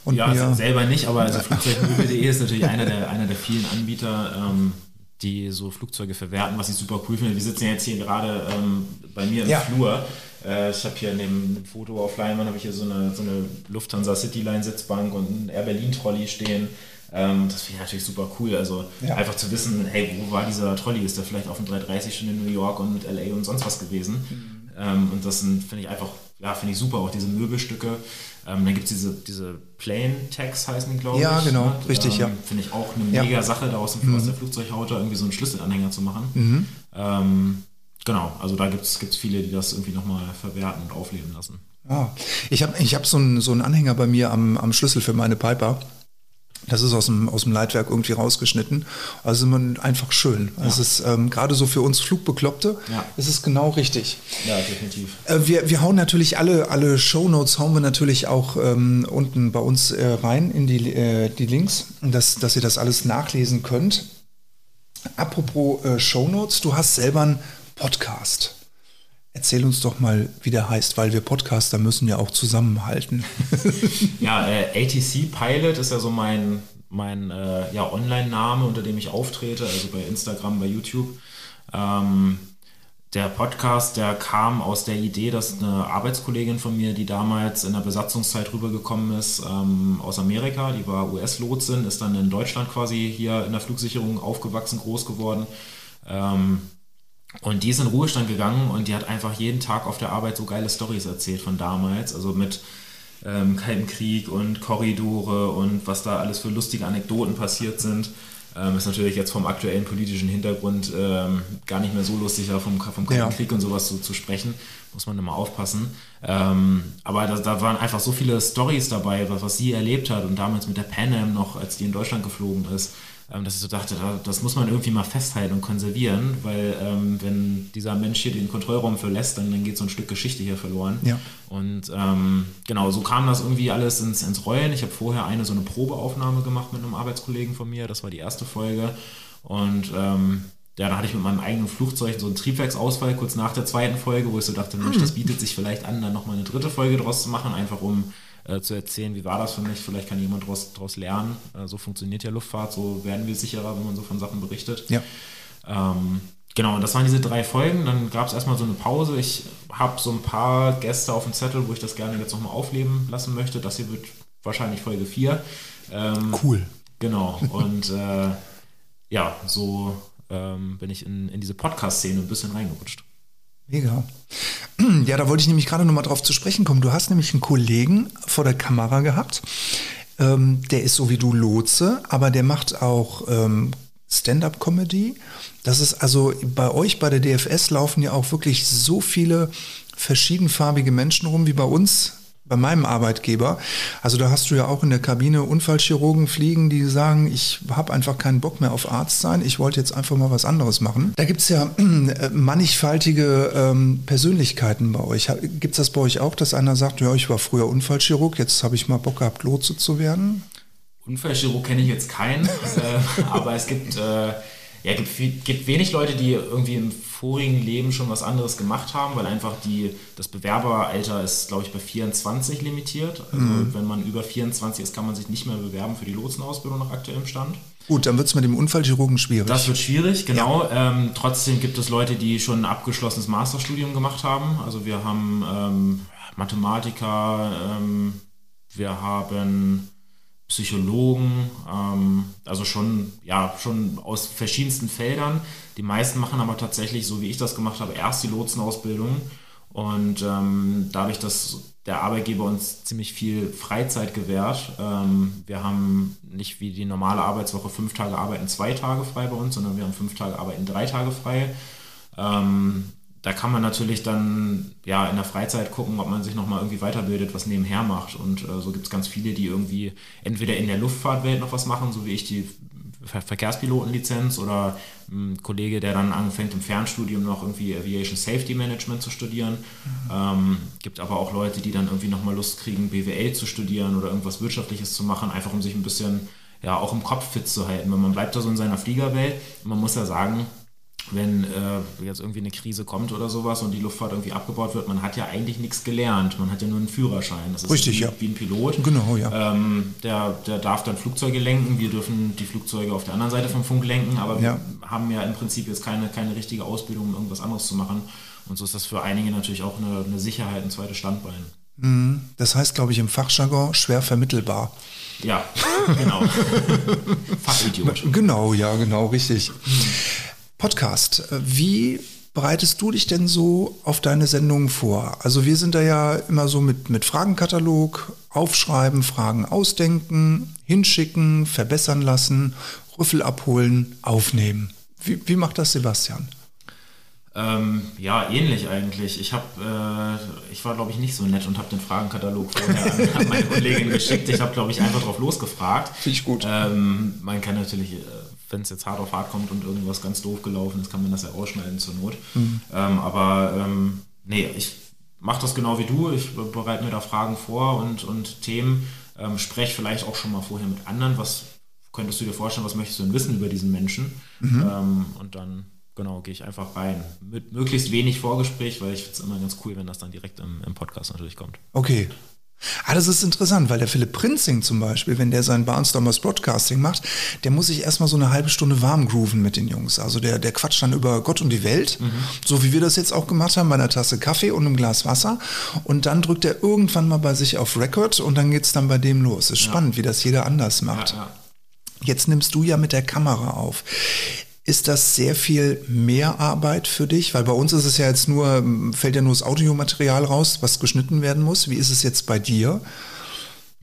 und Ja, mir, also selber nicht, aber also [LAUGHS] Flugzeugmöbel.de ist natürlich einer der, einer der vielen Anbieter, ähm, die so Flugzeuge verwerten, was ich super cool finde. Wir sitzen ja jetzt hier gerade ähm, bei mir im Ja. Flur. Äh, ich habe hier in dem Foto auf Leinwand habe ich hier so eine, so eine Lufthansa Cityline Sitzbank und ein Air Berlin Trolley stehen. Ähm, das finde ich natürlich super cool. Also Ja. einfach zu wissen, hey, wo war dieser Trolley? Ist der vielleicht auf dem 330 schon in New York und mit LA und sonst was gewesen? Mhm. Ähm, und das finde ich einfach, ja, finde ich super, auch diese Möbelstücke. Ähm, dann gibt es diese, diese Plain Tags heißen die, glaube Ja, ich. genau, ne? richtig, ja. Finde ich auch eine Ja. Mhm. mega Sache, da aus, dem, aus der Flugzeughaut da irgendwie so einen Schlüsselanhänger zu machen. Ähm, genau, also da gibt es viele, die das irgendwie nochmal verwerten und aufleben lassen. Ah, ich habe ich hab so einen so einen Anhänger bei mir am, am Schlüssel für meine Piper. Das ist aus dem, aus dem Leitwerk irgendwie rausgeschnitten. Also man einfach schön. Es ist ähm, gerade so für uns Flugbekloppte, Ja. ist es genau richtig. Ja, definitiv. Äh, wir, wir hauen natürlich alle, alle Shownotes hauen wir natürlich auch ähm, unten bei uns äh, rein in die, äh, die Links, dass, dass ihr das alles nachlesen könnt. Apropos äh, Shownotes, du hast selber einen Podcast. Erzähl uns doch mal, wie der heißt, weil wir Podcaster müssen ja auch zusammenhalten. [LAUGHS] Ja, äh, ATC Pilot ist ja so mein, mein äh, ja, Online-Name, unter dem ich auftrete, also bei Instagram, bei YouTube. Ähm, der Podcast, der kam aus der Idee, dass eine Arbeitskollegin von mir, die damals in der Besatzungszeit rübergekommen ist ähm, aus Amerika, die war US-Lotsin, ist dann in Deutschland quasi hier in der Flugsicherung aufgewachsen, groß geworden. Ähm, und die ist in Ruhestand gegangen und die hat einfach jeden Tag auf der Arbeit so geile Stories erzählt von damals. Also mit ähm, Kalten Krieg und Korridore und was da alles für lustige Anekdoten passiert sind. Ähm, ist natürlich jetzt vom aktuellen politischen Hintergrund ähm, gar nicht mehr so lustig, vom, vom Kalten Ja. Krieg und sowas so zu sprechen. Muss man immer aufpassen. Ähm, aber da, da waren einfach so viele Stories dabei, was, was sie erlebt hat und damals mit der Pan Am noch, als die in Deutschland geflogen ist dass ich so dachte, da- das muss man irgendwie mal festhalten und konservieren, weil ähm, wenn dieser Mensch hier den Kontrollraum verlässt, dann, dann geht so ein Stück Geschichte hier verloren. Ja. Und ähm, genau, so kam das irgendwie alles ins, ins Rollen. Ich habe vorher eine so eine Probeaufnahme gemacht mit einem Arbeitskollegen von mir, das war die erste Folge. Und ähm, ja, da hatte ich mit meinem eigenen Flugzeug so einen Triebwerksausfall kurz nach der zweiten Folge, wo ich so dachte, Mensch, das bietet sich vielleicht an, dann nochmal eine dritte Folge draus zu machen, einfach um äh, zu erzählen, wie war das für mich, vielleicht kann jemand daraus, lernen. Äh, so funktioniert ja Luftfahrt, so werden wir sicherer, wenn man so von Sachen berichtet. Ja. Ähm, genau, und das waren diese drei Folgen. Dann gab es erstmal so eine Pause. Ich habe so ein paar Gäste auf dem Zettel, wo ich das gerne jetzt nochmal aufleben lassen möchte. Das hier wird wahrscheinlich Folge 4. Ähm, Cool. Genau, und äh, ja, so ähm, bin ich in, in diese Podcast-Szene ein bisschen reingerutscht. Mega. [CLEARS THROAT] Ja, da wollte ich nämlich gerade nochmal drauf zu sprechen kommen. Du hast nämlich einen Kollegen vor der Kamera gehabt. Ähm, der ist so wie du Lotse, aber der macht auch ähm, Stand-up-Comedy. Das ist also bei euch bei der DFS laufen ja auch wirklich so viele verschiedenfarbige Menschen rum wie bei uns bei meinem Arbeitgeber. Also da hast du ja auch in der Kabine Unfallchirurgen fliegen, die sagen, ich habe einfach keinen Bock mehr auf Arzt sein, ich wollte jetzt einfach mal was anderes machen. Da gibt es ja äh, mannigfaltige ähm, Persönlichkeiten bei euch. Gibt es das bei euch auch, dass einer sagt, ja, ich war früher Unfallchirurg, jetzt habe ich mal Bock gehabt, Lotse zu werden? Unfallchirurg kenne ich jetzt keinen, [LAUGHS] äh, aber es gibt, äh, ja, gibt, gibt wenig Leute, die irgendwie im vorigen Leben schon was anderes gemacht haben, weil einfach die, das Bewerberalter ist, glaube ich, bei 24 limitiert. Also mhm. wenn man über 24 ist, kann man sich nicht mehr bewerben für die Lotsenausbildung nach aktuellem Stand. Gut, dann wird es mit dem Unfallchirurgen schwierig. Das wird schwierig, genau. Ja. Ähm, trotzdem gibt es Leute, die schon ein abgeschlossenes Masterstudium gemacht haben. Also wir haben ähm, Mathematiker, ähm, wir haben Psychologen, ähm, also schon, ja, schon aus verschiedensten Feldern. Die meisten machen aber tatsächlich, so wie ich das gemacht habe, erst die Lotsenausbildung. Und ähm, dadurch, dass der Arbeitgeber uns ziemlich viel Freizeit gewährt, ähm, wir haben nicht wie die normale Arbeitswoche fünf Tage arbeiten, zwei Tage frei bei uns, sondern wir haben fünf Tage arbeiten, drei Tage frei. Ähm, da kann man natürlich dann ja in der Freizeit gucken, ob man sich nochmal irgendwie weiterbildet, was nebenher macht. Und äh, so gibt es ganz viele, die irgendwie entweder in der Luftfahrtwelt noch was machen, so wie ich die Ver Verkehrspilotenlizenz oder ein Kollege, der dann anfängt im Fernstudium noch irgendwie Aviation Safety Management zu studieren. Mhm. Ähm, gibt aber auch Leute, die dann irgendwie nochmal Lust kriegen, BWL zu studieren oder irgendwas Wirtschaftliches zu machen, einfach um sich ein bisschen ja auch im Kopf fit zu halten. Weil man bleibt da so in seiner Fliegerwelt. Und man muss ja sagen, wenn äh, jetzt irgendwie eine Krise kommt oder sowas und die Luftfahrt irgendwie abgebaut wird, man hat ja eigentlich nichts gelernt. Man hat ja nur einen Führerschein. Das ist Richtig, wie, ja. wie ein Pilot. Genau, ja. Ähm, der, der darf dann Flugzeuge lenken. Wir dürfen die Flugzeuge auf der anderen Seite vom Funk lenken, aber ja. wir haben ja im Prinzip jetzt keine, keine richtige Ausbildung, um irgendwas anderes zu machen. Und so ist das für einige natürlich auch eine, eine Sicherheit, ein zweites Standbein. Mhm. Das heißt, glaube ich, im Fachjargon schwer vermittelbar. Ja, [LAUGHS] genau. [LAUGHS] Fachidiot. Genau, ja, genau, richtig. Podcast. Wie bereitest du dich denn so auf deine Sendungen vor? Also wir sind da ja immer so mit, mit Fragenkatalog, aufschreiben, Fragen ausdenken, hinschicken, verbessern lassen, Rüffel abholen, aufnehmen. Wie, wie macht das Sebastian? Ähm, ja, ähnlich eigentlich. Ich, hab, äh, ich war, glaube ich, nicht so nett und habe den Fragenkatalog vorher an, an meine Kollegin geschickt. Ich habe, glaube ich, einfach drauf losgefragt. Finde ich gut. Ähm, man kann natürlich, äh, wenn es jetzt hart auf hart kommt und irgendwas ganz doof gelaufen ist, kann man das ja ausschneiden zur Not. Mhm. Ähm, aber ähm, nee, ich mache das genau wie du. Ich bereite mir da Fragen vor und, und Themen. Ähm, spreche vielleicht auch schon mal vorher mit anderen. Was könntest du dir vorstellen, was möchtest du denn wissen über diesen Menschen? Mhm. Ähm, und dann genau, gehe ich einfach rein. Mit möglichst wenig Vorgespräch, weil ich finde es immer ganz cool, wenn das dann direkt im, im Podcast natürlich kommt. Okay. Ah, das ist interessant, weil der Philipp Prinzing zum Beispiel, wenn der sein Barnstormers Broadcasting macht, der muss sich erstmal so eine halbe Stunde warm grooven mit den Jungs. Also der, der quatscht dann über Gott und die Welt, mhm. so wie wir das jetzt auch gemacht haben, bei einer Tasse Kaffee und einem Glas Wasser. Und dann drückt er irgendwann mal bei sich auf Record und dann geht es dann bei dem los. Ist ja. spannend, wie das jeder anders macht. Ja, ja. Jetzt nimmst du ja mit der Kamera auf. Ist das sehr viel mehr Arbeit für dich? Weil bei uns ist es ja jetzt nur, fällt ja nur das Audiomaterial raus, was geschnitten werden muss. Wie ist es jetzt bei dir?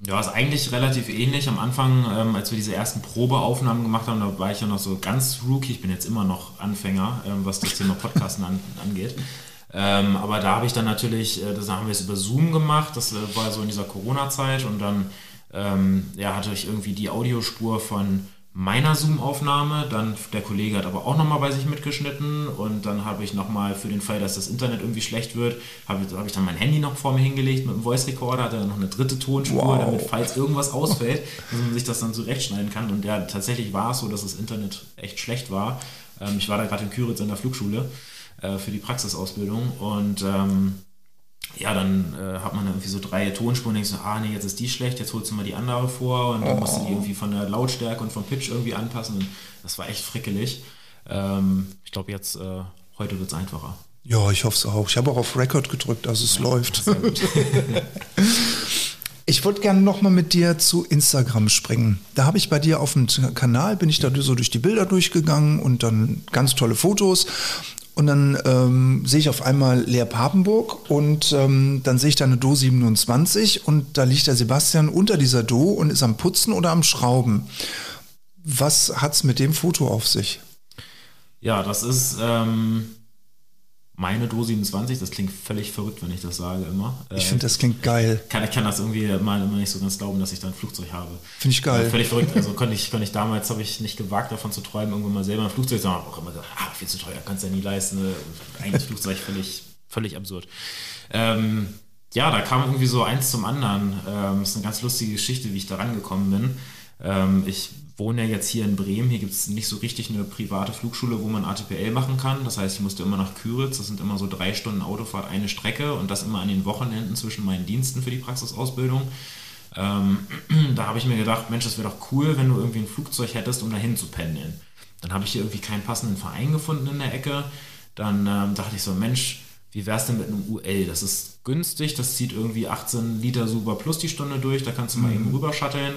Ja, ist eigentlich relativ ähnlich. Am Anfang, ähm, als wir diese ersten Probeaufnahmen gemacht haben, da war ich ja noch so ganz rookie. Ich bin jetzt immer noch Anfänger, ähm, was das Thema Podcasten an, [LAUGHS] angeht. Ähm, aber da habe ich dann natürlich, äh, das haben wir es über Zoom gemacht. Das äh, war so in dieser Corona-Zeit und dann ähm, ja, hatte ich irgendwie die Audiospur von meiner Zoom-Aufnahme. Dann der Kollege hat aber auch nochmal bei sich mitgeschnitten und dann habe ich nochmal für den Fall, dass das Internet irgendwie schlecht wird, habe hab ich dann mein Handy noch vor mir hingelegt mit dem Voice Recorder, hatte dann noch eine dritte Tonspur, wow. damit falls irgendwas ausfällt, [LAUGHS] dass man sich das dann zurechtschneiden kann. Und ja, tatsächlich war es so, dass das Internet echt schlecht war. Ähm, ich war da gerade in Küritz in der Flugschule äh, für die Praxisausbildung und ähm, ja, dann äh, hat man irgendwie so drei Tonspuren und denkst so, ah nee, jetzt ist die schlecht, jetzt holst du mal die andere vor und dann oh. musst du die irgendwie von der Lautstärke und vom Pitch irgendwie anpassen und das war echt frickelig. Ähm, ich glaube jetzt, äh, heute wird es einfacher. Ja, ich hoffe es auch. Ich habe auch auf Record gedrückt, also es ja, läuft. [LAUGHS] Ich wollte gerne nochmal mit dir zu Instagram springen. Da habe ich bei dir auf dem Kanal, bin ich da so durch die Bilder durchgegangen und dann ganz tolle Fotos. Und dann ähm, sehe ich auf einmal Leer Papenburg und ähm, dann sehe ich da eine Do 27 und da liegt der Sebastian unter dieser Do und ist am Putzen oder am Schrauben. Was hat es mit dem Foto auf sich? Ja, das ist ähm, meine Do 27, das klingt völlig verrückt, wenn ich das sage immer. Ich finde, das klingt geil. Kann, ich kann das irgendwie mal immer nicht so ganz glauben, dass ich da ein Flugzeug habe. Finde ich geil. Äh, völlig verrückt. Also konnte ich, konnte ich damals, habe ich nicht gewagt, davon zu träumen, irgendwann mal selber ein Flugzeug zu haben. auch immer gesagt, ah, viel zu teuer, kannst du ja nie leisten. Eigentlich Flugzeug völlig, völlig absurd. Ähm, ja, da kam irgendwie so eins zum anderen. Ähm, das ist eine ganz lustige Geschichte, wie ich da rangekommen bin. Ähm, ich wohne ja jetzt hier in Bremen. Hier gibt es nicht so richtig eine private Flugschule, wo man ATPL machen kann. Das heißt, ich musste immer nach Küritz. Das sind immer so drei Stunden Autofahrt, eine Strecke und das immer an den Wochenenden zwischen meinen Diensten für die Praxisausbildung. Ähm, [CLEARS THROAT] da habe ich mir gedacht, Mensch, das wäre doch cool, wenn du irgendwie ein Flugzeug hättest, um dahin zu pendeln. Dann habe ich hier irgendwie keinen passenden Verein gefunden in der Ecke. Dann ähm, dachte ich so, Mensch, wie wär's denn mit einem UL? Das ist günstig, das zieht irgendwie 18 Liter Super Plus die Stunde durch, da kannst du mal mhm. eben rüber shutteln.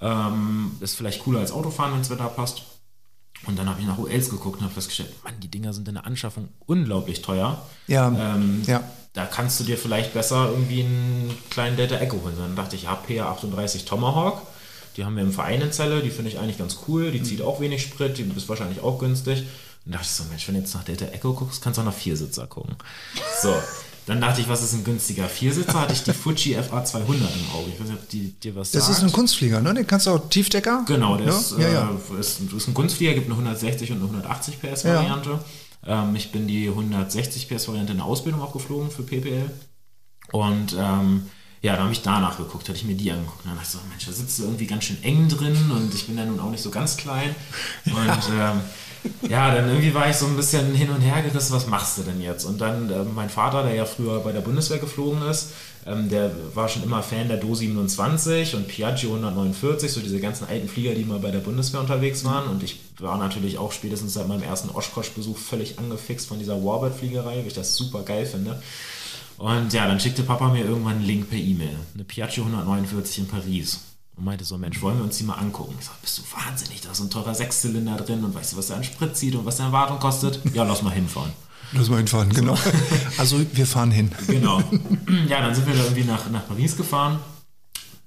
Ähm, ist vielleicht cooler als Autofahren, wenn das Wetter passt. Und dann habe ich nach ULs geguckt und habe festgestellt, Mann, die Dinger sind in der Anschaffung unglaublich teuer. Ja. Ähm, ja. Da kannst du dir vielleicht besser irgendwie einen kleinen Delta Echo holen. Dann dachte ich, ja, PA38 Tomahawk. Die haben wir im Verein in Zelle, die finde ich eigentlich ganz cool. Die zieht auch wenig Sprit, die ist wahrscheinlich auch günstig. Und dachte ich so, Mensch, wenn du jetzt nach Delta Echo guckst, kannst du auch nach Viersitzer gucken. So, [LAUGHS] dann dachte ich, was ist ein günstiger Viersitzer? Hatte ich die Fuji FA 200 im Auge. Ich weiß nicht, ob die dir was Das sagt. ist ein Kunstflieger, ne? Den kannst du auch Tiefdecker? Genau, der ja? ist, Ja, ja. Äh, ist, ist ein Kunstflieger, gibt eine 160 und eine 180 PS Variante. Ähm, ich bin die 160 PS Variante in der Ausbildung auch geflogen für PPL. Und ähm, ja, dann habe ich danach geguckt, hatte ich mir die angeguckt. Und dann dachte ich so, Mensch, da sitzt du irgendwie ganz schön eng drin und ich bin ja nun auch nicht so ganz klein. Und [LAUGHS] ähm, ja, dann irgendwie war ich so ein bisschen hin und her gerissen, was machst du denn jetzt? Und dann äh, mein Vater, der ja früher bei der Bundeswehr geflogen ist, ähm, der war schon immer Fan der Do 27 und Piaggio 149, so diese ganzen alten Flieger, die mal bei der Bundeswehr unterwegs waren. Und ich war natürlich auch spätestens seit meinem ersten Oshkosh-Besuch völlig angefixt von dieser Warbird-Fliegerei, weil ich das super geil finde. Und ja, dann schickte Papa mir irgendwann einen Link per E-Mail. Eine Piaggio 149 in Paris. Und meinte so, Mensch, wollen wir uns die mal angucken? Ich sag, bist du wahnsinnig, da ist so ein teurer Sechszylinder drin und weißt du, was der an Sprit zieht und was der Erwartung kostet? Ja, lass mal hinfahren. Lass mal hinfahren, genau. [LAUGHS] Also wir fahren hin. Genau. Ja, dann sind wir da irgendwie nach, nach Paris gefahren.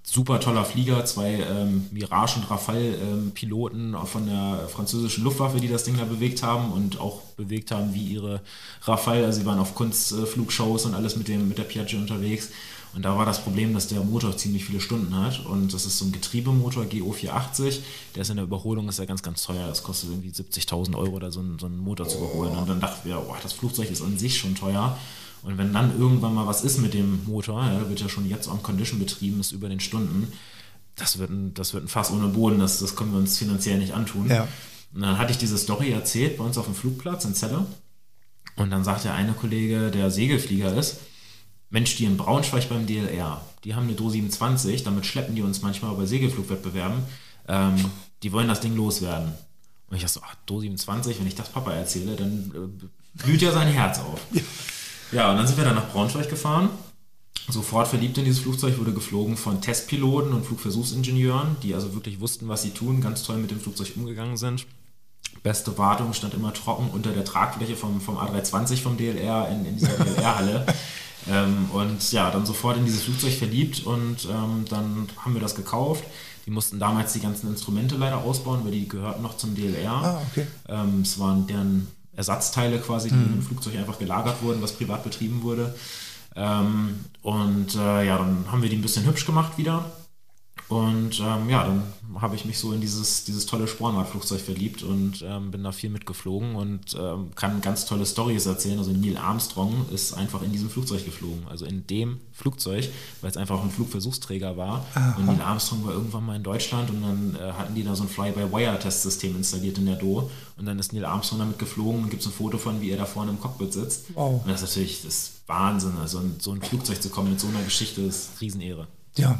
Super toller Flieger, zwei ähm, Mirage- und Rafale-Piloten von der französischen Luftwaffe, die das Ding da bewegt haben und auch bewegt haben wie ihre Rafale. Also sie waren auf Kunstflugshows und alles mit, dem, mit der Piaggio unterwegs. Und da war das Problem, dass der Motor ziemlich viele Stunden hat. Und das ist so ein Getriebemotor GO480. Der ist in der Überholung ist ja ganz, ganz teuer. Das kostet irgendwie 70.000 Euro, da so einen, so einen Motor zu überholen. Und dann dachten wir, oh, das Flugzeug ist an sich schon teuer. Und wenn dann irgendwann mal was ist mit dem Motor, ja, wird ja schon jetzt on Condition betrieben, ist über den Stunden, das wird ein, das wird ein Fass ohne Boden, das, das können wir uns finanziell nicht antun. Ja. Und dann hatte ich diese Story erzählt bei uns auf dem Flugplatz in Celle. Und dann sagt der eine Kollege, der Segelflieger ist, Mensch, die in Braunschweig beim DLR, die haben eine Do 27, damit schleppen die uns manchmal bei Segelflugwettbewerben, ähm, die wollen das Ding loswerden. Und ich dachte so, ach, Do 27, wenn ich das Papa erzähle, dann äh, blüht ja sein Herz auf. Ja. und dann sind wir dann nach Braunschweig gefahren. Sofort verliebt in dieses Flugzeug, wurde geflogen von Testpiloten und Flugversuchsingenieuren, die also wirklich wussten, was sie tun, ganz toll mit dem Flugzeug umgegangen sind. Beste Wartung stand immer trocken unter der Tragfläche vom, vom A320 vom DLR in, in dieser DLR-Halle. [LAUGHS] Ähm, und ja, dann sofort in dieses Flugzeug verliebt und ähm, dann haben wir das gekauft. Die mussten damals die ganzen Instrumente leider ausbauen, weil die gehörten noch zum DLR. Ah, okay. Ähm, es waren deren Ersatzteile quasi, die mhm. im Flugzeug einfach gelagert wurden, was privat betrieben wurde. Ähm, und äh, ja, dann haben wir die ein bisschen hübsch gemacht wieder. Und ähm, ja, dann habe ich mich so in dieses, dieses tolle Spornradflugzeug verliebt und ähm, bin da viel mitgeflogen und ähm, kann ganz tolle Stories erzählen. Also Neil Armstrong ist einfach in diesem Flugzeug geflogen, also in dem Flugzeug, weil es einfach ein Flugversuchsträger war. Aha. Und Neil Armstrong war irgendwann mal in Deutschland und dann äh, hatten die da so ein Fly-by-Wire-Testsystem installiert in der Do. Und dann ist Neil Armstrong damit geflogen und gibt es ein Foto von, wie er da vorne im Cockpit sitzt. Wow. Und das ist natürlich das Wahnsinn. Also in so ein Flugzeug zu kommen mit so einer Geschichte ist Riesenehre. Ja,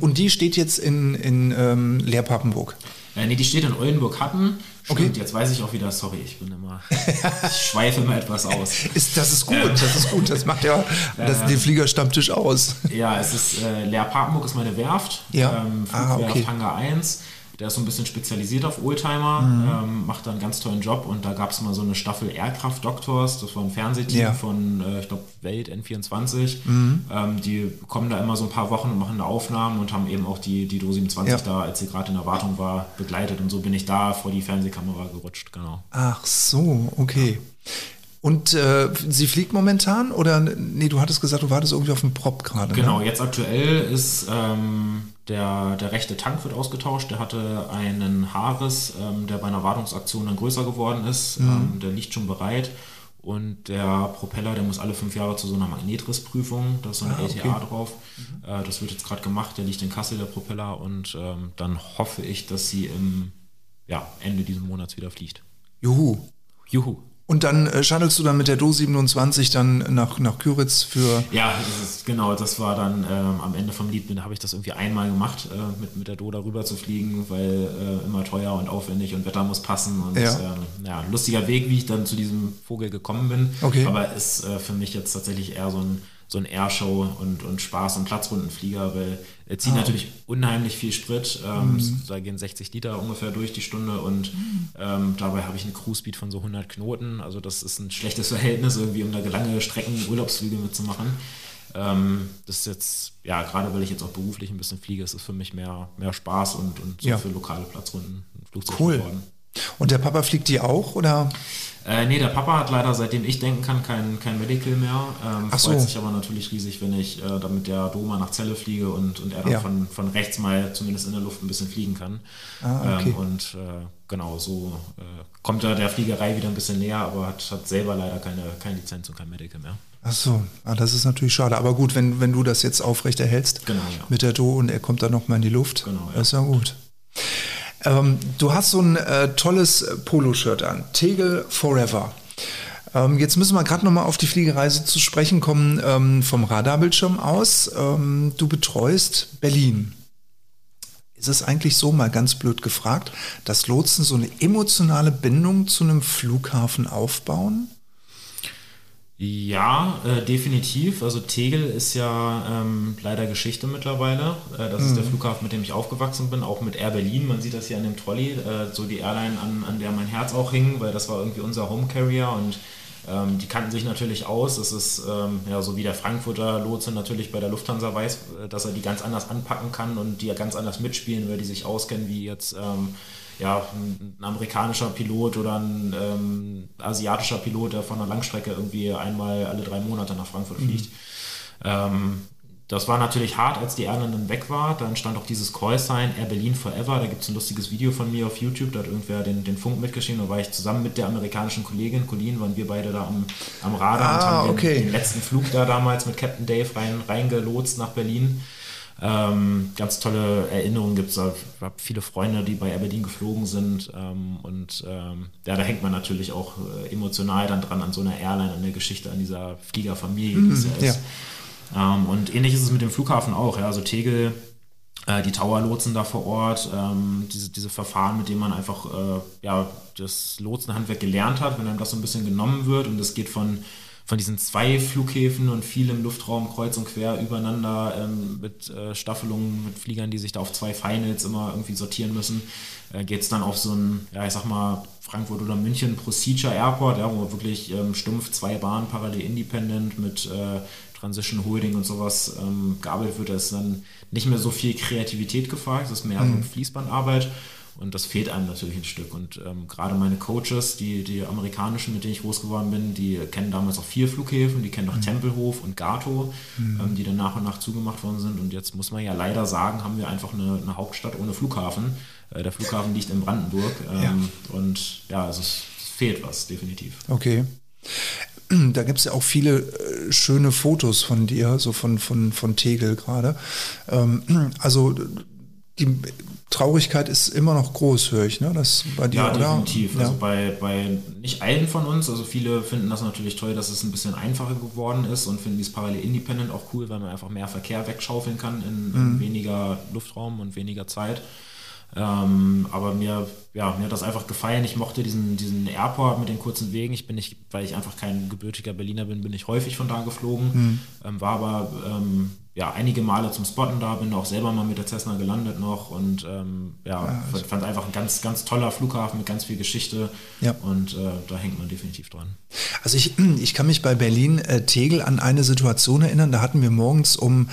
und die steht jetzt in, in ähm, Leerpappenburg. Äh, nee, die steht in Oldenburg-Hatten. Okay. Und jetzt weiß ich auch wieder, sorry, ich bin immer, [LAUGHS] ich schweife immer etwas aus. Ist, das ist gut, das ist gut. Das macht ja [LAUGHS] das, den Fliegerstammtisch aus. Ja, es ist, äh, Leer-Papenburg ist meine Werft. Ja. Ähm, Ah, Flugwerft okay. Hangar 1. Der ist so ein bisschen spezialisiert auf Oldtimer, Mhm. ähm, macht da einen ganz tollen Job und da gab es mal so eine Staffel Aircraft Doctors, das war ein Fernsehteam Ja. von, äh, ich glaube, Welt N24. Mhm. Ähm, die kommen da immer so ein paar Wochen und machen da Aufnahmen und haben eben auch die, die Do 27 Ja. da, als sie gerade in der Wartung war, begleitet und so bin ich da vor die Fernsehkamera gerutscht, genau. Ach so, okay. Und äh, sie fliegt momentan oder nee, du hattest gesagt, du wartest irgendwie auf einen Prop gerade. Genau, Ne? jetzt aktuell ist ähm, der, der rechte Tank wird ausgetauscht. Der hatte einen Haarriss, ähm, der bei einer Wartungsaktion dann größer geworden ist. Ähm, der liegt schon bereit. Und der Propeller, der muss alle fünf Jahre zu so einer Magnetrissprüfung, da ist so ein ah, LTA okay. drauf. Mhm. Äh, das wird jetzt gerade gemacht, der liegt in Kassel, der Propeller. Und ähm, dann hoffe ich, dass sie im ja, Ende dieses Monats wieder fliegt. Juhu. Juhu. Und dann äh, shuttelst du dann mit der Do 27 dann nach, nach Küritz für. Ja, das ist, genau, das war dann ähm, am Ende vom Lied, habe ich das irgendwie einmal gemacht, äh, mit, mit der Do darüber zu fliegen, weil äh, immer teuer und aufwendig und Wetter muss passen. Und ja. Ähm, ja, lustiger Weg, wie ich dann zu diesem Vogel gekommen bin. Okay. Aber ist äh, für mich jetzt tatsächlich eher so ein so ein Airshow und, und Spaß und Platzrundenflieger, weil er zieht ah. natürlich unheimlich viel Sprit. Ähm, mhm. Da gehen 60 Liter ungefähr durch die Stunde und mhm. ähm, dabei habe ich eine Cruise-Speed von so 100 Knoten. Also das ist ein schlechtes Verhältnis, irgendwie um da lange Strecken Urlaubsflüge mitzumachen. Ähm, das ist jetzt, ja, gerade weil ich jetzt auch beruflich ein bisschen fliege, ist es für mich mehr, mehr Spaß und, und so ja. für lokale Platzrunden Flugzeug cool. geworden. Und der Papa fliegt die auch, oder? Äh, nee, der Papa hat leider, seitdem ich denken kann, kein, kein Medical mehr. Ähm, Ach freut so. sich aber natürlich riesig, wenn ich äh, damit der Doma nach Celle fliege und, und er dann ja. von, von rechts mal zumindest in der Luft ein bisschen fliegen kann. Ah, okay. Ähm, und äh, genau, so äh, kommt er der Fliegerei wieder ein bisschen näher, aber hat, hat selber leider keine, keine Lizenz und kein Medical mehr. Ach so, ah, das ist natürlich schade. Aber gut, wenn, wenn du das jetzt aufrecht erhältst genau, ja. mit der Do und er kommt dann nochmal in die Luft, genau, ja. ist ja gut. Ähm, du hast so ein äh, tolles Poloshirt an, Tegel Forever. Ähm, jetzt müssen wir gerade nochmal auf die Fliegereise zu sprechen kommen ähm, vom Radarbildschirm aus. Ähm, du betreust Berlin. Ist es eigentlich so, mal ganz blöd gefragt, dass Lotsen so eine emotionale Bindung zu einem Flughafen aufbauen? Ja, äh, definitiv. Also Tegel ist ja ähm, leider Geschichte mittlerweile. Äh, das mhm. ist der mhm. Flughafen, mit dem ich aufgewachsen bin, auch mit Air Berlin. Man sieht das hier an dem Trolley, äh, so die Airline, an, an der mein Herz auch hing, weil das war irgendwie unser Home Carrier und ähm, die kannten sich natürlich aus. Das ist ähm, ja so wie der Frankfurter Lotse natürlich bei der Lufthansa weiß, äh, dass er die ganz anders anpacken kann und die ja ganz anders mitspielen, weil die sich auskennen wie jetzt ähm, ja, ein, amerikanischer Pilot oder ein ähm, asiatischer Pilot, der von einer Langstrecke irgendwie einmal alle drei Monate nach Frankfurt mhm. fliegt. Ähm, das war natürlich hart, als die Airline dann weg war. Dann stand auch dieses Call-Sign Air Berlin Forever. Da gibt es ein lustiges Video von mir auf YouTube. Da hat irgendwer den, den Funk mitgeschrieben. Da war ich zusammen mit der amerikanischen Kollegin, Colleen, waren wir beide da am, am Radar ah, und haben okay. den, den, letzten Flug da damals mit Captain Dave rein, reingelotst nach Berlin. Ähm, ganz tolle Erinnerungen gibt es. Ich habe viele Freunde, die bei Aberdeen geflogen sind. Ähm, und ähm, ja, da hängt man natürlich auch äh, emotional dann dran an so einer Airline, an der Geschichte, an dieser Fliegerfamilie, die es ja ist. Ja. Ähm, und ähnlich ist es mit dem Flughafen auch. Ja. Also Tegel, äh, die Tower-Lotsen da vor Ort, ähm, diese, diese Verfahren, mit denen man einfach äh, ja, das Lotsenhandwerk gelernt hat, wenn einem das so ein bisschen genommen wird. Und das geht von von diesen zwei Flughäfen und viel im Luftraum kreuz und quer übereinander ähm, mit äh, Staffelungen, mit Fliegern, die sich da auf zwei Finals immer irgendwie sortieren müssen, äh, geht es dann auf so ein, ja, ich sag mal, Frankfurt oder München Procedure Airport, ja, wo wirklich ähm, stumpf zwei Bahnen parallel independent mit äh, Transition Holding und sowas ähm, gearbeitet wird. Da ist dann nicht mehr so viel Kreativität gefragt, es ist mehr mhm. so Fließbandarbeit. Und das fehlt einem natürlich ein Stück. Und ähm, gerade meine Coaches, die, die amerikanischen, mit denen ich groß geworden bin, die kennen damals auch vier Flughäfen, die kennen auch mhm. Tempelhof und Gato, mhm. ähm, die dann nach und nach zugemacht worden sind. Und jetzt muss man ja leider sagen, haben wir einfach eine, eine Hauptstadt ohne Flughafen. Äh, der Flughafen liegt in Brandenburg. Ähm, ja. Und ja, also es, fehlt was, definitiv. Okay. Da gibt es ja auch viele äh, schöne Fotos von dir, so von, von, von Tegel gerade. Ähm, also die Traurigkeit ist immer noch groß, höre ich, ne? Das bei dir, ja, definitiv. Ja. Also bei, bei nicht allen von uns, also viele finden das natürlich toll, dass es ein bisschen einfacher geworden ist und finden dieses Parallel Independent auch cool, weil man einfach mehr Verkehr wegschaufeln kann in, in mhm. weniger Luftraum und weniger Zeit. Ähm, aber mir, ja, mir hat das einfach gefallen. Ich mochte diesen, diesen Airport mit den kurzen Wegen. Ich bin nicht, weil ich einfach kein gebürtiger Berliner bin, bin ich häufig von da geflogen. Mhm. Ähm, war aber ähm, ja, einige Male zum Spotten da, bin auch selber mal mit der Cessna gelandet noch und ähm, ja, ja fand, fand einfach ein ganz, ganz toller Flughafen mit ganz viel Geschichte ja. und äh, da hängt man definitiv dran. Also ich, [CLEARS THROAT] ich kann mich bei Berlin äh, Tegel an eine Situation erinnern, da hatten wir morgens um,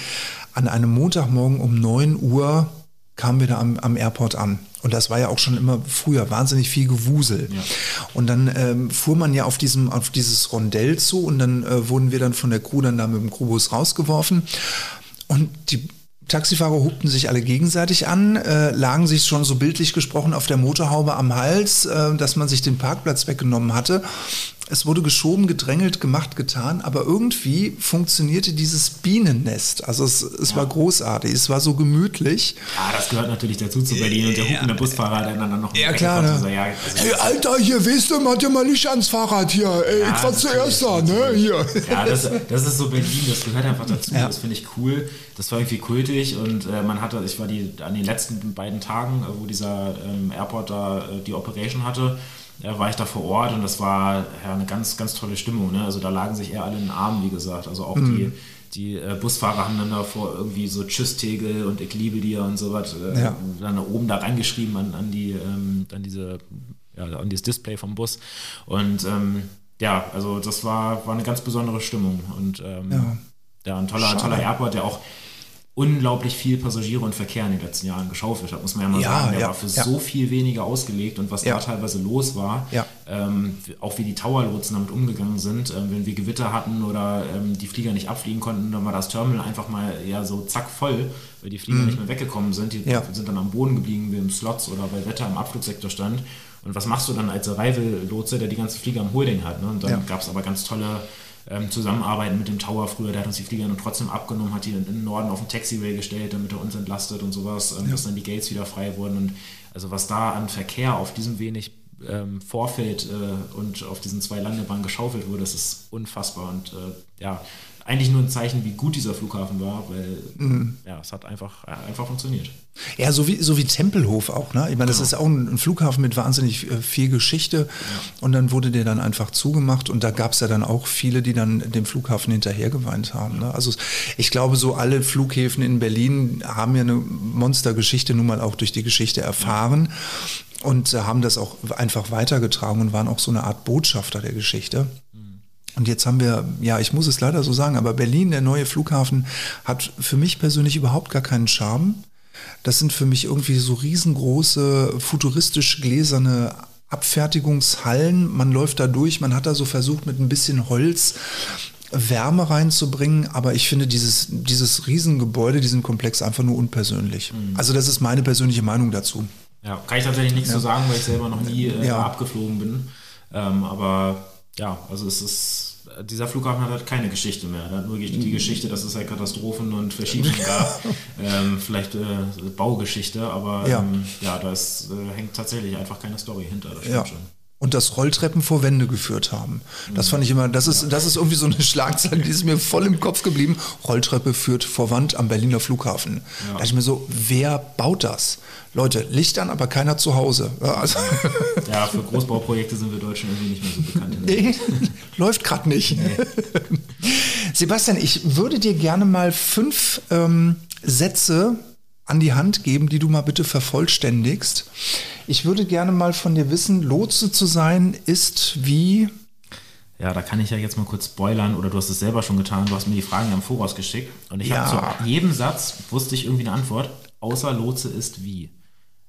an einem Montagmorgen um 9 Uhr kamen wir da am, am Airport an. Und das war ja auch schon immer früher wahnsinnig viel Gewusel. Ja. Und dann ähm, fuhr man ja auf, diesem, auf dieses Rondell zu und dann äh, wurden wir dann von der Crew dann da mit dem Crewbus rausgeworfen. Und die Taxifahrer hupten sich alle gegenseitig an, äh, lagen sich schon so bildlich gesprochen auf der Motorhaube am Hals, äh, dass man sich den Parkplatz weggenommen hatte. Es wurde geschoben, gedrängelt, gemacht, getan, aber irgendwie funktionierte dieses Bienennest. Also es, es ja. war großartig, es war so gemütlich. Ja, das gehört natürlich dazu zu Berlin und der ja. hupende Busfahrer, der dann noch Ja, klar. Ne? So, ja, also hey, Alter, hier, weißt du, mach dir mal Licht ans Fahrrad hier. Ey, ja, ich war zuerst da, ne? Hier. Ja, das, das ist so Berlin, das gehört einfach dazu. Das finde ich cool. Das war irgendwie kultig und äh, man hatte, ich war die an den letzten beiden Tagen, äh, wo dieser ähm, Airport da äh, die Operation hatte, ja, war ich da vor Ort und das war ja, eine ganz, ganz tolle Stimmung. Ne? Also da lagen sich eher alle in den Armen, wie gesagt. Also auch mhm. die, die äh, Busfahrer haben dann davor irgendwie so Tschüss Tegel und ich liebe dir und so was äh, ja. dann oben da reingeschrieben an, an die, ähm, an diese, ja, an dieses Display vom Bus. Und ähm, ja, also das war, war eine ganz besondere Stimmung und ähm, ja. ja. ein toller, toller Airport, der auch unglaublich viel Passagiere und Verkehr in den letzten Jahren geschaufelt hat, muss man ja mal ja, sagen. Der ja, war für ja. so viel weniger ausgelegt und was da teilweise los war, ähm, auch wie die Towerlotsen damit umgegangen sind, ähm, wenn wir Gewitter hatten oder ähm, die Flieger nicht abfliegen konnten, dann war das Terminal einfach mal ja so zack voll, weil die Flieger mhm. nicht mehr weggekommen sind. Die sind dann am Boden geblieben, wie im Slots oder weil Wetter im Abflugsektor stand. Und was machst du dann als Arrival-Lotse, der die ganzen Flieger am Holding hat? Ne? Und dann gab es aber ganz tolle ähm, zusammenarbeiten mit dem Tower früher. Der hat uns die Flieger und trotzdem abgenommen, hat die in den Norden auf den Taxiway gestellt, damit er uns entlastet und sowas, ähm, ja. bis dann die Gates wieder frei wurden. Und also was da an Verkehr auf diesem wenig ähm, Vorfeld äh, und auf diesen zwei Landebahnen geschaufelt wurde, das ist unfassbar. Und äh, ja, eigentlich nur ein Zeichen, wie gut dieser Flughafen war, weil mhm. ja, es hat einfach, einfach funktioniert. Ja, so wie, so wie Tempelhof auch. Ne? Ich meine, das genau. ist auch ein, Flughafen mit wahnsinnig äh, viel Geschichte. Ja. Und dann wurde der dann einfach zugemacht. Und da gab es ja dann auch viele, die dann dem Flughafen hinterher geweint haben. Ne? Also ich glaube, so alle Flughäfen in Berlin haben ja eine Monstergeschichte nun mal auch durch die Geschichte erfahren. Und äh, haben das auch einfach weitergetragen und waren auch so eine Art Botschafter der Geschichte. Und jetzt haben wir, ja, ich muss es leider so sagen, aber Berlin, der neue Flughafen, hat für mich persönlich überhaupt gar keinen Charme. Das sind für mich irgendwie so riesengroße, futuristisch gläserne Abfertigungshallen. Man läuft da durch, man hat da so versucht, mit ein bisschen Holz Wärme reinzubringen, aber ich finde dieses, dieses Riesengebäude, diesen Komplex einfach nur unpersönlich. Mhm. Also das ist meine persönliche Meinung dazu. Ja, kann ich tatsächlich nichts ja. zu sagen, weil ich selber noch nie äh, ja. abgeflogen bin. Ähm, aber ja, also es ist dieser Flughafen hat halt keine Geschichte mehr. Er hat nur die mhm. Geschichte, dass es halt Katastrophen und Verschiebungen gab. [LAUGHS] ähm, vielleicht äh, Baugeschichte, aber ja, ähm, ja da äh, hängt tatsächlich einfach keine Story hinter. Das ja. schon und das Rolltreppen vor Wände geführt haben. Das fand ich immer, das ist, das ist irgendwie so eine [LAUGHS] Schlagzeile, die ist mir voll im Kopf geblieben. Rolltreppe führt vor Wand am Berliner Flughafen. Ja. Da dachte ich mir so, wer baut das? Leute, Licht an, aber keiner zu Hause. [LAUGHS] Ja, also ja für Großbauprojekte sind wir Deutschen irgendwie nicht mehr so bekannt. [LAUGHS] Nee, läuft gerade nicht. Nee. Sebastian, ich würde dir gerne mal fünf ähm, Sätze an die Hand geben, die du mal bitte vervollständigst. Ich würde gerne mal von dir wissen, Lotse zu sein ist wie... Ja, da kann ich ja jetzt mal kurz spoilern oder du hast es selber schon getan. Du hast mir die Fragen ja im Voraus geschickt und ich ja. habe zu jedem Satz wusste ich irgendwie eine Antwort, außer Lotse ist wie.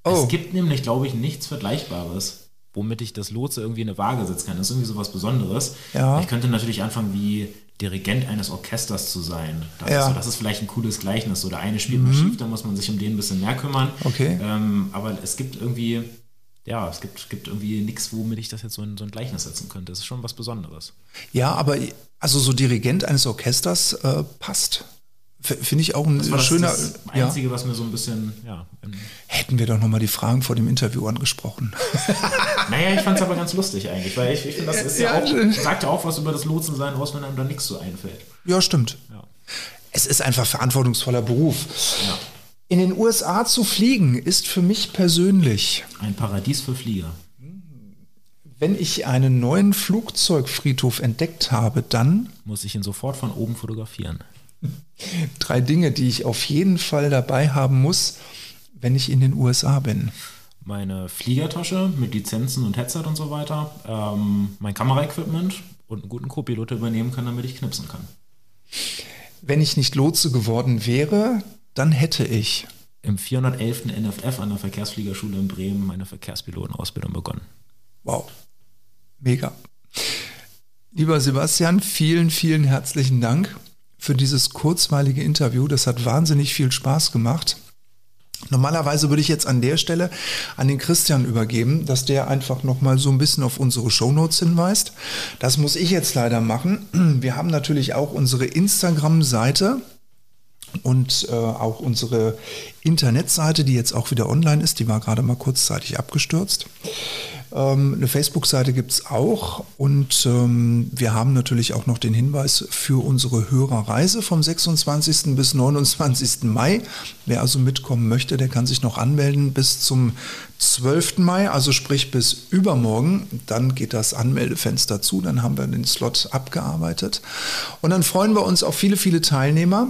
Oh. Es gibt nämlich, glaube ich, nichts Vergleichbares, womit ich das Lotse irgendwie in eine Waage setzen kann. Das ist irgendwie so was Besonderes. Ja. Ich könnte natürlich anfangen wie Dirigent eines Orchesters zu sein. Das, ja. ist, so, das ist vielleicht ein cooles Gleichnis. So der eine spielt mhm. mal schief, da muss man sich um den ein bisschen mehr kümmern. Okay. Ähm, aber es gibt irgendwie, ja, es gibt, gibt irgendwie nichts, womit ich das jetzt so in so ein Gleichnis setzen könnte. Das ist schon was Besonderes. Ja, aber also so Dirigent eines Orchesters äh, passt. Finde ich auch ein das war schöner. Das, das Einzige, ja. was mir so ein bisschen. Ja, Hätten wir doch nochmal die Fragen vor dem Interview angesprochen. [LAUGHS] naja, ich fand es aber ganz lustig eigentlich, weil ich, ich finde, das ist ja, ja auch, sagt ja auch was über das Lotsensein aus, wenn einem da nichts so einfällt. Ja, stimmt. Es ist einfach verantwortungsvoller Beruf. In den USA zu fliegen ist für mich persönlich ein Paradies für Flieger. Wenn ich einen neuen Flugzeugfriedhof entdeckt habe, dann muss ich ihn sofort von oben fotografieren. Drei Dinge, die ich auf jeden Fall dabei haben muss, wenn ich in den USA bin. Meine Fliegertasche mit Lizenzen und Headset und so weiter, ähm, mein Kameraequipment und einen guten Co-Pilot übernehmen kann, damit ich knipsen kann. Wenn ich nicht Lotse geworden wäre, dann hätte ich im 411. NFF an der Verkehrsfliegerschule in Bremen meine Verkehrspilotenausbildung begonnen. Wow, mega. Lieber Sebastian, vielen, vielen herzlichen Dank für dieses kurzweilige Interview. Das hat wahnsinnig viel Spaß gemacht. Normalerweise würde ich jetzt an der Stelle an den Christian übergeben, dass der einfach nochmal so ein bisschen auf unsere Shownotes hinweist. Das muss ich jetzt leider machen. [CLEARS THROAT] Wir haben natürlich auch unsere Instagram-Seite und äh, auch unsere Internetseite, die jetzt auch wieder online ist, die war gerade mal kurzzeitig abgestürzt. Ähm, eine Facebook-Seite gibt es auch und ähm, wir haben natürlich auch noch den Hinweis für unsere Hörerreise vom 26. bis 29. Mai. Wer also mitkommen möchte, der kann sich noch anmelden bis zum 12. Mai, also sprich bis übermorgen. Dann geht das Anmeldefenster zu, dann haben wir den Slot abgearbeitet und dann freuen wir uns auf viele, viele Teilnehmer.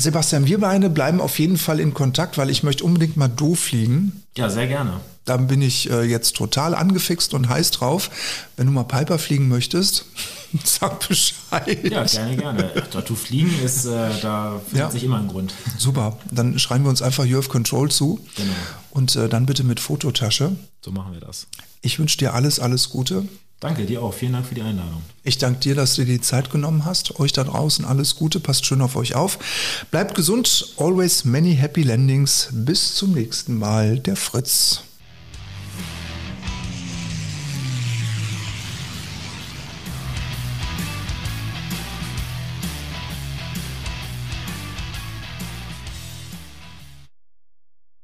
Sebastian, wir beide bleiben auf jeden Fall in Kontakt, weil ich möchte unbedingt mal doof fliegen. Ja, sehr gerne. Da bin ich äh, jetzt total angefixt und heiß drauf. Wenn du mal Piper fliegen möchtest, [LAUGHS] sag Bescheid. Ja, gerne, gerne. Tattoo fliegen ist, äh, da findet ja. sich immer ein Grund. Super, dann schreiben wir uns einfach You have Control zu. Genau. Und äh, dann bitte mit Fototasche. So machen wir das. Ich wünsche dir alles, alles Gute. Danke dir auch. Vielen Dank für die Einladung. Ich danke dir, dass du dir die Zeit genommen hast. Euch da draußen alles Gute. Passt schön auf euch auf. Bleibt gesund. Always many happy landings. Bis zum nächsten Mal. Der Fritz.